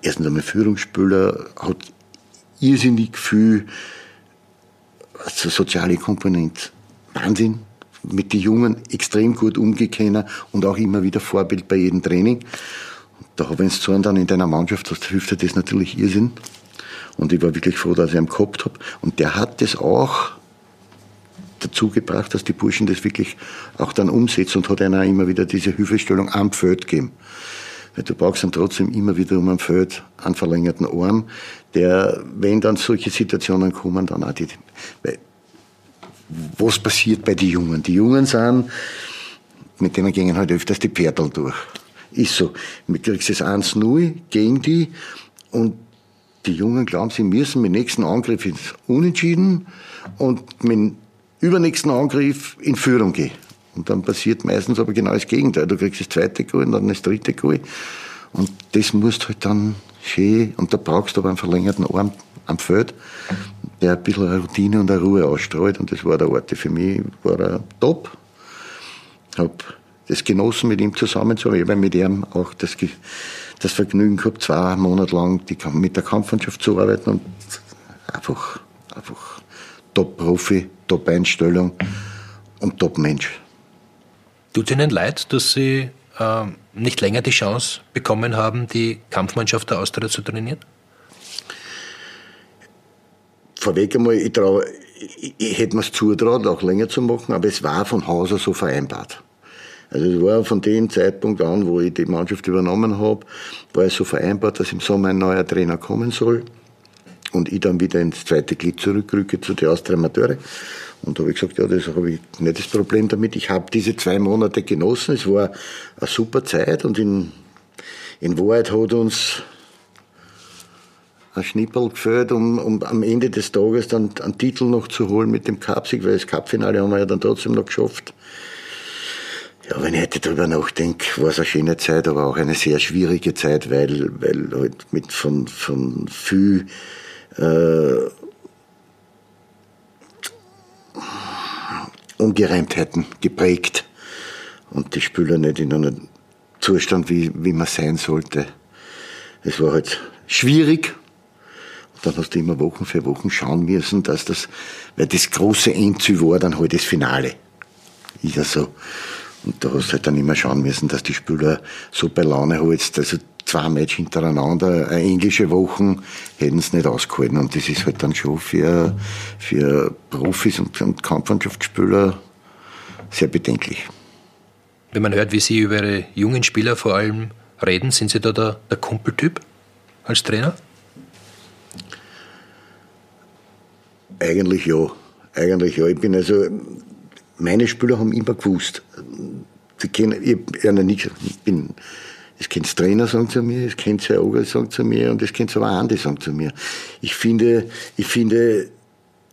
erstens einmal Führungsspieler hat irrsinnig viel also soziale Komponente. Wahnsinn. Mit den Jungen extrem gut umgekennen und auch immer wieder Vorbild bei jedem Training. Da wenn du so dann in deiner Mannschaft hast, hilft dir das natürlich Irrsinn. Und ich war wirklich froh, dass ich ihn gehabt habe. Und der hat das auch dazu gebracht, dass die Burschen das wirklich auch dann umsetzen und hat einer immer wieder diese Hilfestellung am Feld gegeben. Weil du brauchst dann trotzdem immer wieder um am Feld einen verlängerten Arm, der, wenn dann solche Situationen kommen, dann auch die, weil, was passiert bei den Jungen? Die Jungen sind, mit denen gehen halt öfters die Pferdel durch. Ist so. Du kriegst das 1-0 gegen die und die Jungen glauben, sie müssen mit dem nächsten Angriff ins Unentschieden und mit übernächsten Angriff in Führung gehen. Und dann passiert meistens aber genau das Gegenteil. Du kriegst das zweite Goal und dann das dritte Goal. Und das musst halt dann schön, und da brauchst du aber einen verlängerten Arm am Feld, der ein bisschen eine Routine und eine Ruhe ausstrahlt. Und das war der Ort. Für mich war er top. Hab das genossen, mit ihm zusammenzuarbeiten. Ich habe mit ihm auch das, das Vergnügen gehabt, zwei Monate lang die, mit der Kampfmannschaft zu arbeiten und einfach, einfach Top-Profi, Top-Einstellung und Top-Mensch. Tut Ihnen leid, dass Sie äh, nicht länger die Chance bekommen haben, die Kampfmannschaft der Austria zu trainieren? Vorweg einmal, ich, trau, ich, ich hätte mir es zutraut, auch länger zu machen, aber es war von Haus aus so vereinbart. Also es war von dem Zeitpunkt an, wo ich die Mannschaft übernommen habe, war es so vereinbart, dass im Sommer ein neuer Trainer kommen soll und ich dann wieder ins zweite Glied zurückrücke zu den Austria Amateure. Und da habe ich gesagt, ja, das habe ich nicht das Problem damit. Ich habe diese zwei Monate genossen. Es war eine super Zeit und in, in Wahrheit hat uns ein Schnippel gefällt, um, um am Ende des Tages dann einen Titel noch zu holen mit dem Cupsieg, weil das Cupfinale haben wir ja dann trotzdem noch geschafft. Ja, wenn ich heute drüber nachdenke, war es eine schöne Zeit, aber auch eine sehr schwierige Zeit, weil, weil halt mit von, von viel äh, Ungereimtheiten geprägt und die Spieler nicht in einem Zustand, wie, wie man sein sollte. Es war halt schwierig. Und dann hast du immer Wochen für Wochen schauen müssen, dass das, weil das große Endziel war dann halt das Finale. Ist ja so. Und da hast du halt dann immer schauen müssen, dass die Spieler so bei Laune holst. Also zwei Match hintereinander, eine englische Woche, hätten es nicht ausgehalten. Und das ist halt dann schon für, für Profis und, und Kampfmannschaftsspieler sehr bedenklich. Wenn man hört, wie Sie über Ihre jungen Spieler vor allem reden, sind Sie da der, der Kumpeltyp als Trainer? Eigentlich ja. Eigentlich ja. Ich bin also, meine Spieler haben immer gewusst. Die kennen, ich, ich bin das kennt Trainer sagen zu mir, das kennt Herr Oger sagen zu mir und das kennt aber Andi sagen zu mir. Ich finde, ich finde,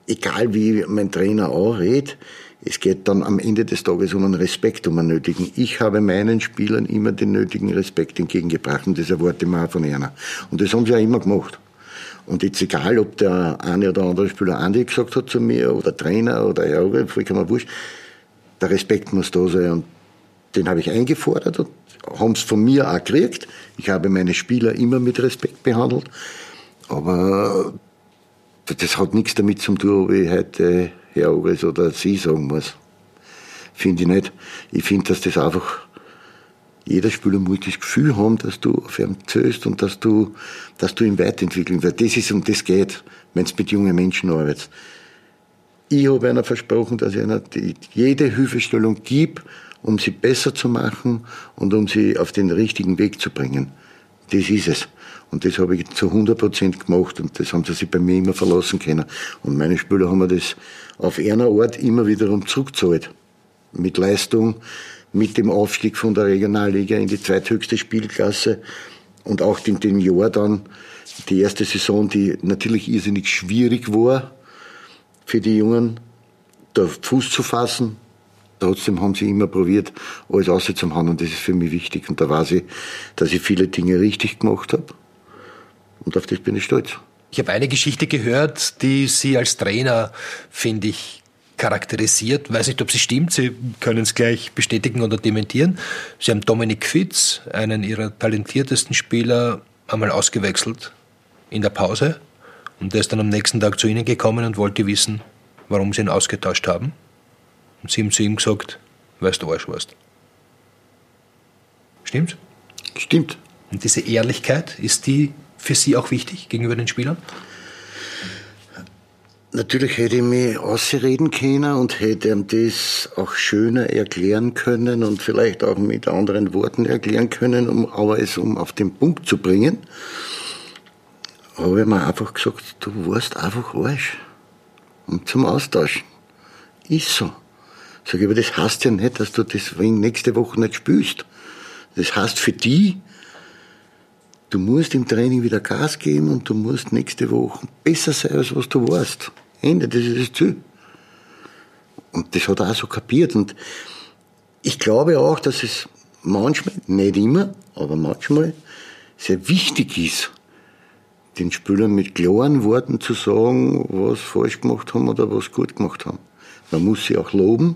egal wie mein Trainer auch redet, es geht dann am Ende des Tages um einen Respekt, um einen nötigen. Ich habe meinen Spielern immer den nötigen Respekt entgegengebracht und das erwarte ich mir auch von einer. Und das haben sie auch immer gemacht. Und jetzt egal, ob der eine oder andere Spieler Andi gesagt hat zu mir oder Trainer oder Oger, vollkommen wurscht, der Respekt muss da sein und den habe ich eingefordert und haben es von mir auch gekriegt. Ich habe meine Spieler immer mit Respekt behandelt. Aber das hat nichts damit zu tun, ob ich heute Herr Ogres oder Sie sagen muss. Finde ich nicht. Ich finde, dass das einfach jeder Spieler muss das Gefühl haben, dass du auf ihn zählst und dass du, dass du ihn weiterentwickeln willst. Das ist, um das geht, wenn es mit jungen Menschen arbeitest. Ich habe einer versprochen, dass ich einer jede Hilfestellung gebe, um sie besser zu machen und um sie auf den richtigen Weg zu bringen. Das ist es. Und das habe ich zu 100 Prozent gemacht und das haben sie sich bei mir immer verlassen können. Und meine Spieler haben mir das auf einer Art immer wiederum zurückgezahlt. Mit Leistung, mit dem Aufstieg von der Regionalliga in die zweithöchste Spielklasse und auch in dem Jahr dann die erste Saison, die natürlich irrsinnig schwierig war für die Jungen, da Fuß zu fassen, Trotzdem haben sie immer probiert, alles auszuhauen und das ist für mich wichtig. Und da weiß ich, dass ich viele Dinge richtig gemacht habe Und auf das bin ich stolz. Ich habe eine Geschichte gehört, die Sie als Trainer, finde ich, charakterisiert. Weiß nicht, ob sie stimmt. Sie können es gleich bestätigen oder dementieren. Sie haben Dominik Fitz, einen Ihrer talentiertesten Spieler, einmal ausgewechselt in der Pause. Und der ist dann am nächsten Tag zu Ihnen gekommen und wollte wissen, warum Sie ihn ausgetauscht haben. Und Sie haben zu ihm gesagt, weißt du Arsch warst. Stimmt's? Stimmt. Und diese Ehrlichkeit, ist die für Sie auch wichtig gegenüber den Spielern? Natürlich hätte ich mich ausreden können und hätte ihm das auch schöner erklären können und vielleicht auch mit anderen Worten erklären können, um, aber es um auf den Punkt zu bringen, habe ich mir einfach gesagt, du warst einfach Arsch. Und zum Austauschen. Ist so. Sag ich, aber das heißt ja nicht, dass du das nächste Woche nicht spielst. Das heißt für die, du musst im Training wieder Gas geben und du musst nächste Woche besser sein, als was du warst. Ende, das ist das Ziel. Und das hat er auch so kapiert. Und ich glaube auch, dass es manchmal, nicht immer, aber manchmal sehr wichtig ist, den Spielern mit klaren Worten zu sagen, was falsch gemacht haben oder was gut gemacht haben. Man muss sie auch loben.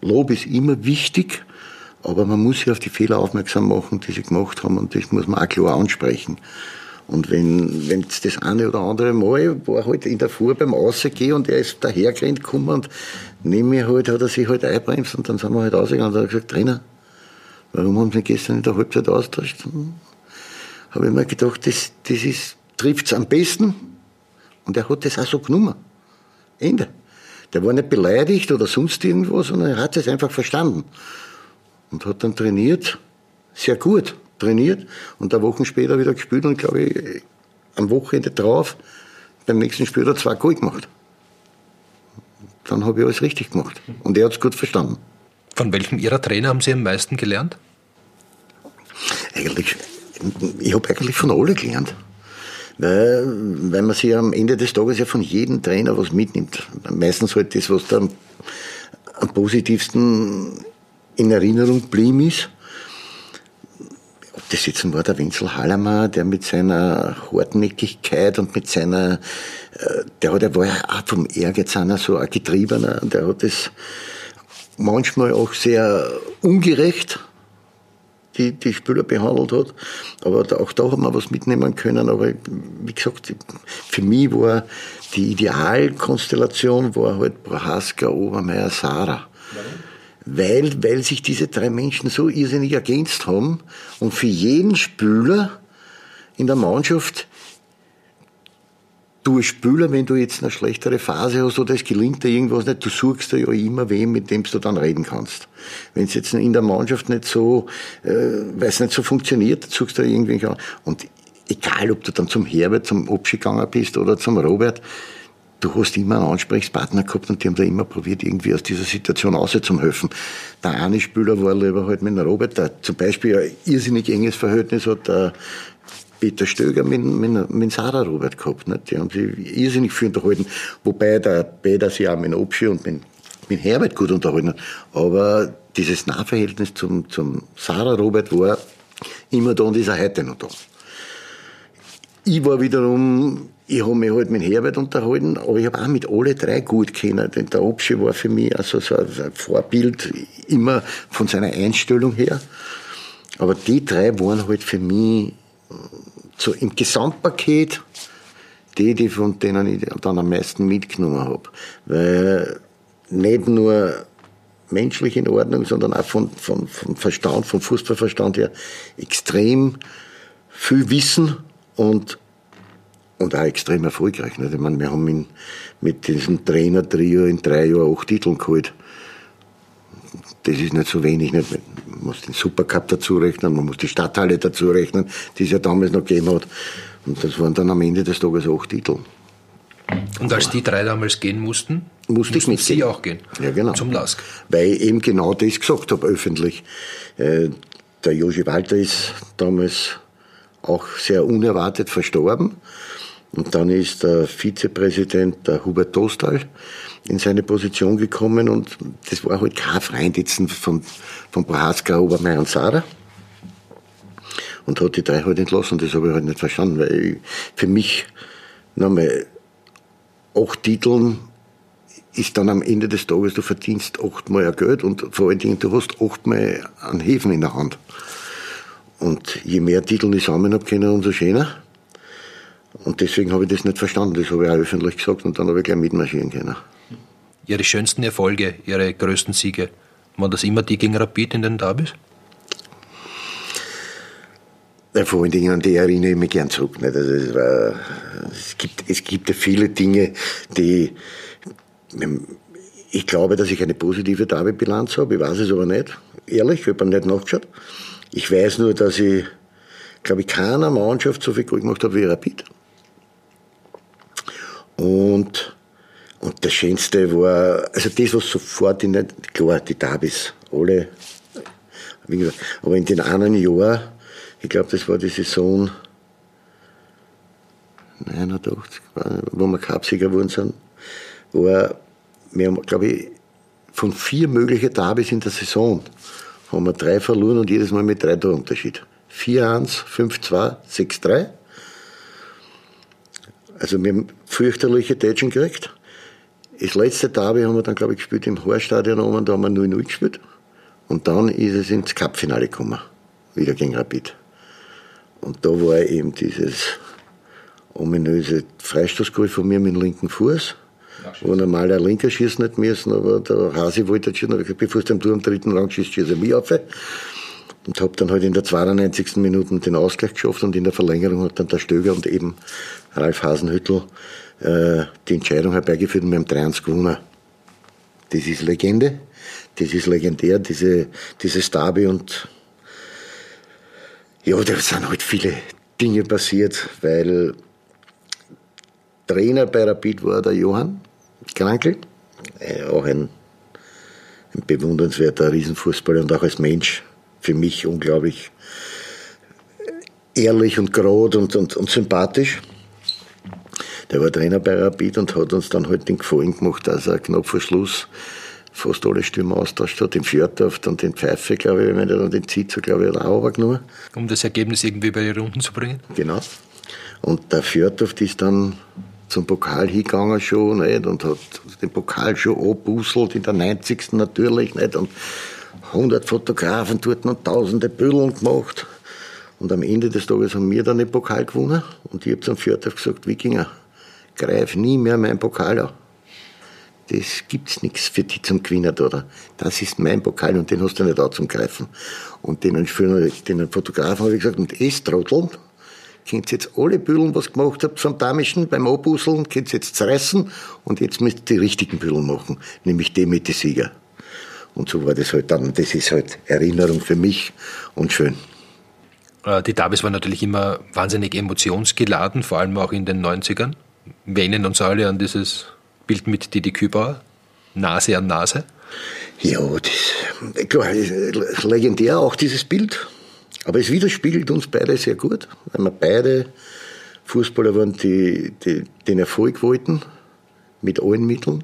Lob ist immer wichtig, aber man muss sie auf die Fehler aufmerksam machen, die sie gemacht haben und das muss man auch klar ansprechen. Und wenn, wenn das eine oder andere Mal war halt in der Fuhr beim Rausgehen und er ist dahergerannt gekommen und neben mir halt hat er sich halt einbremst und dann sind wir halt rausgegangen und er hat gesagt, Trainer, warum haben Sie gestern in der Halbzeit austauscht? Hm. Habe ich mir gedacht, das, das ist, trifft's am besten. Und er hat das auch so genommen. Ende. Der war nicht beleidigt oder sonst irgendwas, sondern er hat es einfach verstanden. Und hat dann trainiert, sehr gut trainiert und eine Woche später wieder gespielt und glaube ich, am Wochenende drauf, beim nächsten Spiel hat er zwei Goal gemacht. Dann habe ich alles richtig gemacht. Und er hat es gut verstanden. Von welchem Ihrer Trainer haben Sie am meisten gelernt? Eigentlich, ich habe eigentlich von alle gelernt. Weil, weil man sich am Ende des Tages ja von jedem Trainer was mitnimmt. Meistens halt das, was da am, positivsten in Erinnerung geblieben ist. Ob das jetzt war der Wenzel Hallermer, der mit seiner Hartnäckigkeit und mit seiner, äh, der, hat, der war ja auch vom Ehrgeiz einer so ein Getriebener, der hat das manchmal auch sehr ungerecht die, die Spieler behandelt hat. Aber auch da haben wir was mitnehmen können. Aber wie gesagt, für mich war die Idealkonstellation war halt Prohaska, Obermeier, Sarah. Warum? weil, weil sich diese drei Menschen so irrsinnig ergänzt haben und für jeden Spieler in der Mannschaft du als Spieler, wenn du jetzt eine schlechtere Phase hast oder es gelingt dir irgendwas nicht, du suchst dir ja immer wem, mit dem du dann reden kannst. Wenn es jetzt in der Mannschaft nicht so, äh, weil es nicht so funktioniert, suchst du irgendwie und egal, ob du dann zum Herbert, zum Obschi gegangen bist oder zum Robert, du hast immer einen Ansprechpartner gehabt und die haben da immer probiert, irgendwie aus dieser Situation rauszuhelfen. Der eine Spieler war lieber halt mit dem Robert, der zum Beispiel ein irrsinnig enges Verhältnis hat der Peter Stöger mit, mit, mit Sarah Robert gehabt. Nicht? Die haben sich irrsinnig viel unterhalten, wobei der Peter sich auch mit Obschi und mit, mit Herbert gut unterhalten hat. Aber dieses Nahverhältnis zum, zum Sarah Robert war immer da und ist auch heute noch da. Ich war wiederum ich habe mich halt mit Herbert unterhalten, aber ich habe auch mit alle drei gut kennen. Denn der Obschi war für mich also so ein Vorbild, immer von seiner Einstellung her. Aber die drei waren halt für mich so im Gesamtpaket die, die von denen ich dann am meisten mitgenommen habe. Weil nicht nur menschlich in Ordnung, sondern auch von, von, von Verstand, vom Fußballverstand her extrem viel Wissen und und auch extrem erfolgreich. Nicht? Ich meine, wir haben in, mit diesem Trainer-Trio in drei Jahren acht Titel geholt. Das ist nicht so wenig. Nicht? Man muss den Supercup dazu rechnen, man muss die Stadthalle dazu rechnen, die es ja damals noch gegeben hat. Und das waren dann am Ende des Tages acht Titel. Und als die drei damals gehen mussten, musste ich mit Sie auch gehen. Ja, genau. Zum LASK. Weil ich eben genau das gesagt habe, öffentlich. Äh, der Josi Walter ist damals auch sehr unerwartet verstorben. Und dann ist der Vizepräsident, der Hubert Dostal, in seine Position gekommen und das war halt kein Freund jetzt von, von Prohaska, Obermeier und Sarah. und hat die drei halt entlassen. Das habe ich halt nicht verstanden, weil ich, für mich nochmal acht Titeln ist dann am Ende des Tages, du verdienst achtmal ein Geld und vor allen Dingen, du hast achtmal einen Häfen in der Hand. Und je mehr Titel ich sammeln habe können, umso schöner. Und deswegen habe ich das nicht verstanden. Das habe ich auch öffentlich gesagt und dann habe ich gleich mitmarschieren können. Ihre schönsten Erfolge, Ihre größten Siege, waren das immer die gegen Rapid in den Derbys? Ja, vor allen Dingen an die erinnere ich mich gern zurück. Nicht? Also es, war, es, gibt, es gibt ja viele Dinge, die. Ich glaube, dass ich eine positive Derby-Bilanz habe. Ich weiß es aber nicht. Ehrlich, ich habe nicht nachgeschaut. Ich weiß nur, dass ich, glaube ich, keiner Mannschaft so viel Gold gemacht habe wie Rapid. Und, und das Schönste war, also das, was sofort in den, klar, die Derbys, alle, wie gesagt, aber in den anderen Jahren, ich glaube, das war die Saison 89, wo wir Cupsieger geworden sind, war, wir haben, glaube ich, von vier möglichen Derbys in der Saison haben wir drei verloren und jedes Mal mit drei Toren Unterschied. 4-1, 5-2, 6-3. Also wir haben fürchterliche Tätschen gekriegt. Das letzte Derby haben wir dann, glaube ich, gespielt im Horststadion oben, da haben wir 0-0 gespielt. Und dann ist es ins Cup-Finale gekommen. Wieder gegen Rapid. Und da war eben dieses ominöse Freistoßgoal von mir mit dem linken Fuß. Wo normal ein Linker schießen nicht müssen, aber der Hasi wollte schießen. Aber ich gesagt, bevor du am Tor im dritten Rang schießt, schieße ich mich auf. Und habe dann halt in der 92. Minute den Ausgleich geschafft und in der Verlängerung hat dann der Stöger und eben Ralf Hasenhüttel äh, die Entscheidung herbeigeführt und wir haben 3-1 gewonnen. Das ist Legende, das ist legendär, diese, dieses Derby und ja, da sind halt viele Dinge passiert, weil Trainer bei Rapid war der Johann Krankel, äh, auch ein, ein bewundernswerter Riesenfußballer und auch als Mensch für mich unglaublich ehrlich und gerade und, und, und sympathisch. Der war Trainer bei Rapid und hat uns dann halt den Gefallen gemacht, dass er knapp vor Schluss fast alle Stürmer austauscht hat. Den Fjordorf, dann den Pfeife, glaube ich, wenn er dann den Zitzer, glaube ich, auch genommen. Um das Ergebnis irgendwie bei den Runden zu bringen? Genau. Und der Fjordorf ist dann zum Pokal hingegangen schon nicht, und hat den Pokal schon abbusselt, in der 90. natürlich nicht. Und 100 Fotografen dort und tausende Büllen gemacht. Und am Ende des Tages haben wir dann den Pokal gewonnen. Und ich habe zum Fjordorf gesagt, Wikinger, greif nie mehr meinen Pokal an. Das gibt's nichts für die zum Gewinnen, oder? Das ist mein Pokal und den hast du nicht auch zum Greifen. Und den, den Fotografen habe ich gesagt, und es trotteln, könnt jetzt alle Büdeln, was gemacht habt vom Damischen beim Abbusseln, könnt jetzt zerreißen und jetzt müsst ihr die richtigen Büdeln machen, nämlich die mit den Sieger. Und so war das halt dann, das ist halt Erinnerung für mich und schön. Äh, die Davis waren natürlich immer wahnsinnig emotionsgeladen, vor allem auch in den 90ern. Wir erinnern uns alle an dieses Bild mit Didi Kübauer, Nase an Nase. Ja, das, klar, legendär auch dieses Bild. Aber es widerspiegelt uns beide sehr gut, weil wir beide Fußballer waren, die, die den Erfolg wollten, mit allen Mitteln.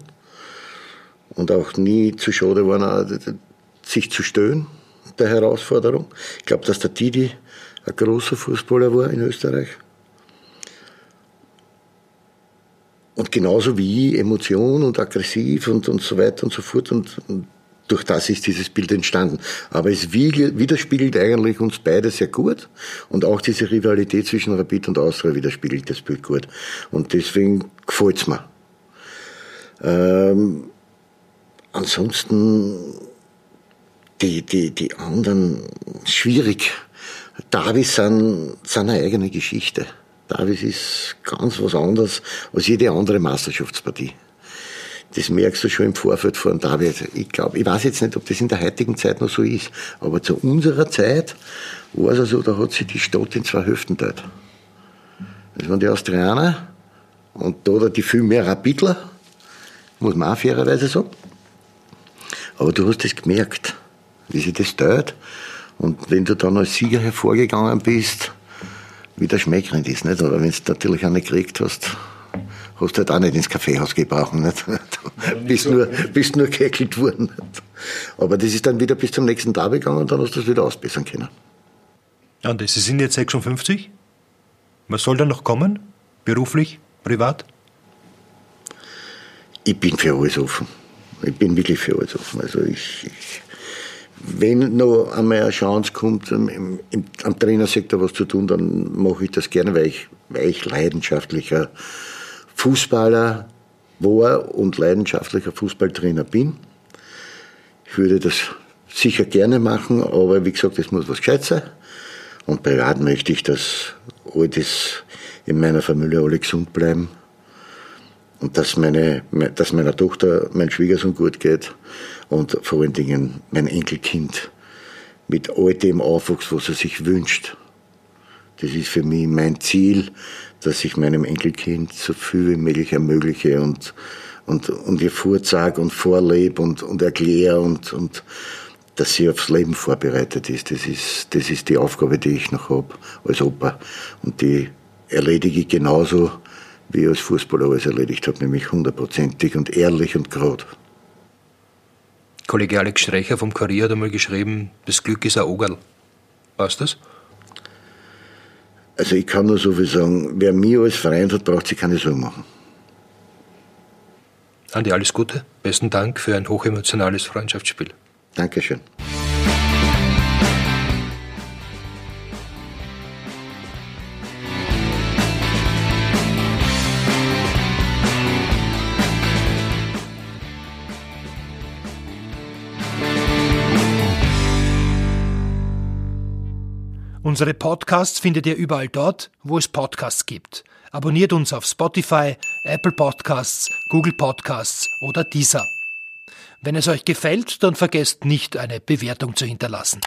Und auch nie zu schade waren, sich zu stören, der Herausforderung. Ich glaube, dass der Didi ein großer Fußballer war in Österreich. Und genauso wie ich, Emotion und aggressiv und, und so weiter und so fort. Und, und durch das ist dieses Bild entstanden. Aber es widerspiegelt eigentlich uns beide sehr gut. Und auch diese Rivalität zwischen Rapid und Austria widerspiegelt das Bild gut. Und deswegen gefällt's mir. Ähm, ansonsten die, die, die anderen schwierig. Davis sind, sind eine eigene Geschichte. Davis ist ganz was anderes als jede andere Meisterschaftspartie. Das merkst du schon im Vorfeld von David. Ich glaube, ich weiß jetzt nicht, ob das in der heutigen Zeit noch so ist, aber zu unserer Zeit war es so, da hat sich die Stadt in zwei Hälften teilt. Das waren die Austrianer und da die viel mehr Rapidler, muss man auch fairerweise sagen. Aber du hast es gemerkt, wie sich das teilt. Und wenn du dann als Sieger hervorgegangen bist, wie der Schmeckrind ist, nicht? Aber wenn du natürlich eine gekriegt hast, hast du halt auch nicht ins Kaffeehaus gebrochen, nicht? Du [laughs] bist nur, bist nur geekelt worden. Nicht? Aber das ist dann wieder bis zum nächsten Tag gegangen und dann hast du es wieder ausbessern können. Andi, Sie sind jetzt 56? Was soll da noch kommen? Beruflich? Privat? Ich bin für alles offen. Ich bin wirklich für alles offen. Also ich, ich wenn noch einmal eine Chance kommt, im, im, am Trainersektor was zu tun, dann mache ich das gerne, weil ich, weil ich leidenschaftlicher Fußballer war und leidenschaftlicher Fußballtrainer bin. Ich würde das sicher gerne machen, aber wie gesagt, es muss was gescheit sein. Und privat möchte ich, dass all das in meiner Familie alle gesund bleiben. Und dass, meine, dass meiner Tochter, mein Schwiegersohn gut geht und vor allen Dingen mein Enkelkind mit all dem aufwächst, was er sich wünscht. Das ist für mich mein Ziel, dass ich meinem Enkelkind so viel wie möglich ermögliche und, und, und ihr vorzage und vorlebe und, und erkläre und, und dass sie aufs Leben vorbereitet ist. Das ist, das ist die Aufgabe, die ich noch habe als Opa. Und die erledige ich genauso, wie ich als Fußballer alles erledigt habe, nämlich hundertprozentig und ehrlich und gerade. Kollege Alex Strecher vom Kurier hat einmal geschrieben, das Glück ist ein Ogerl. Weißt du das? Also ich kann nur so viel sagen, wer mir als Freund hat, braucht sich keine Sorgen machen. Andi, alles Gute. Besten Dank für ein hochemotionales Freundschaftsspiel. Dankeschön. Unsere Podcasts findet ihr überall dort, wo es Podcasts gibt. Abonniert uns auf Spotify, Apple Podcasts, Google Podcasts oder Deezer. Wenn es euch gefällt, dann vergesst nicht, eine Bewertung zu hinterlassen.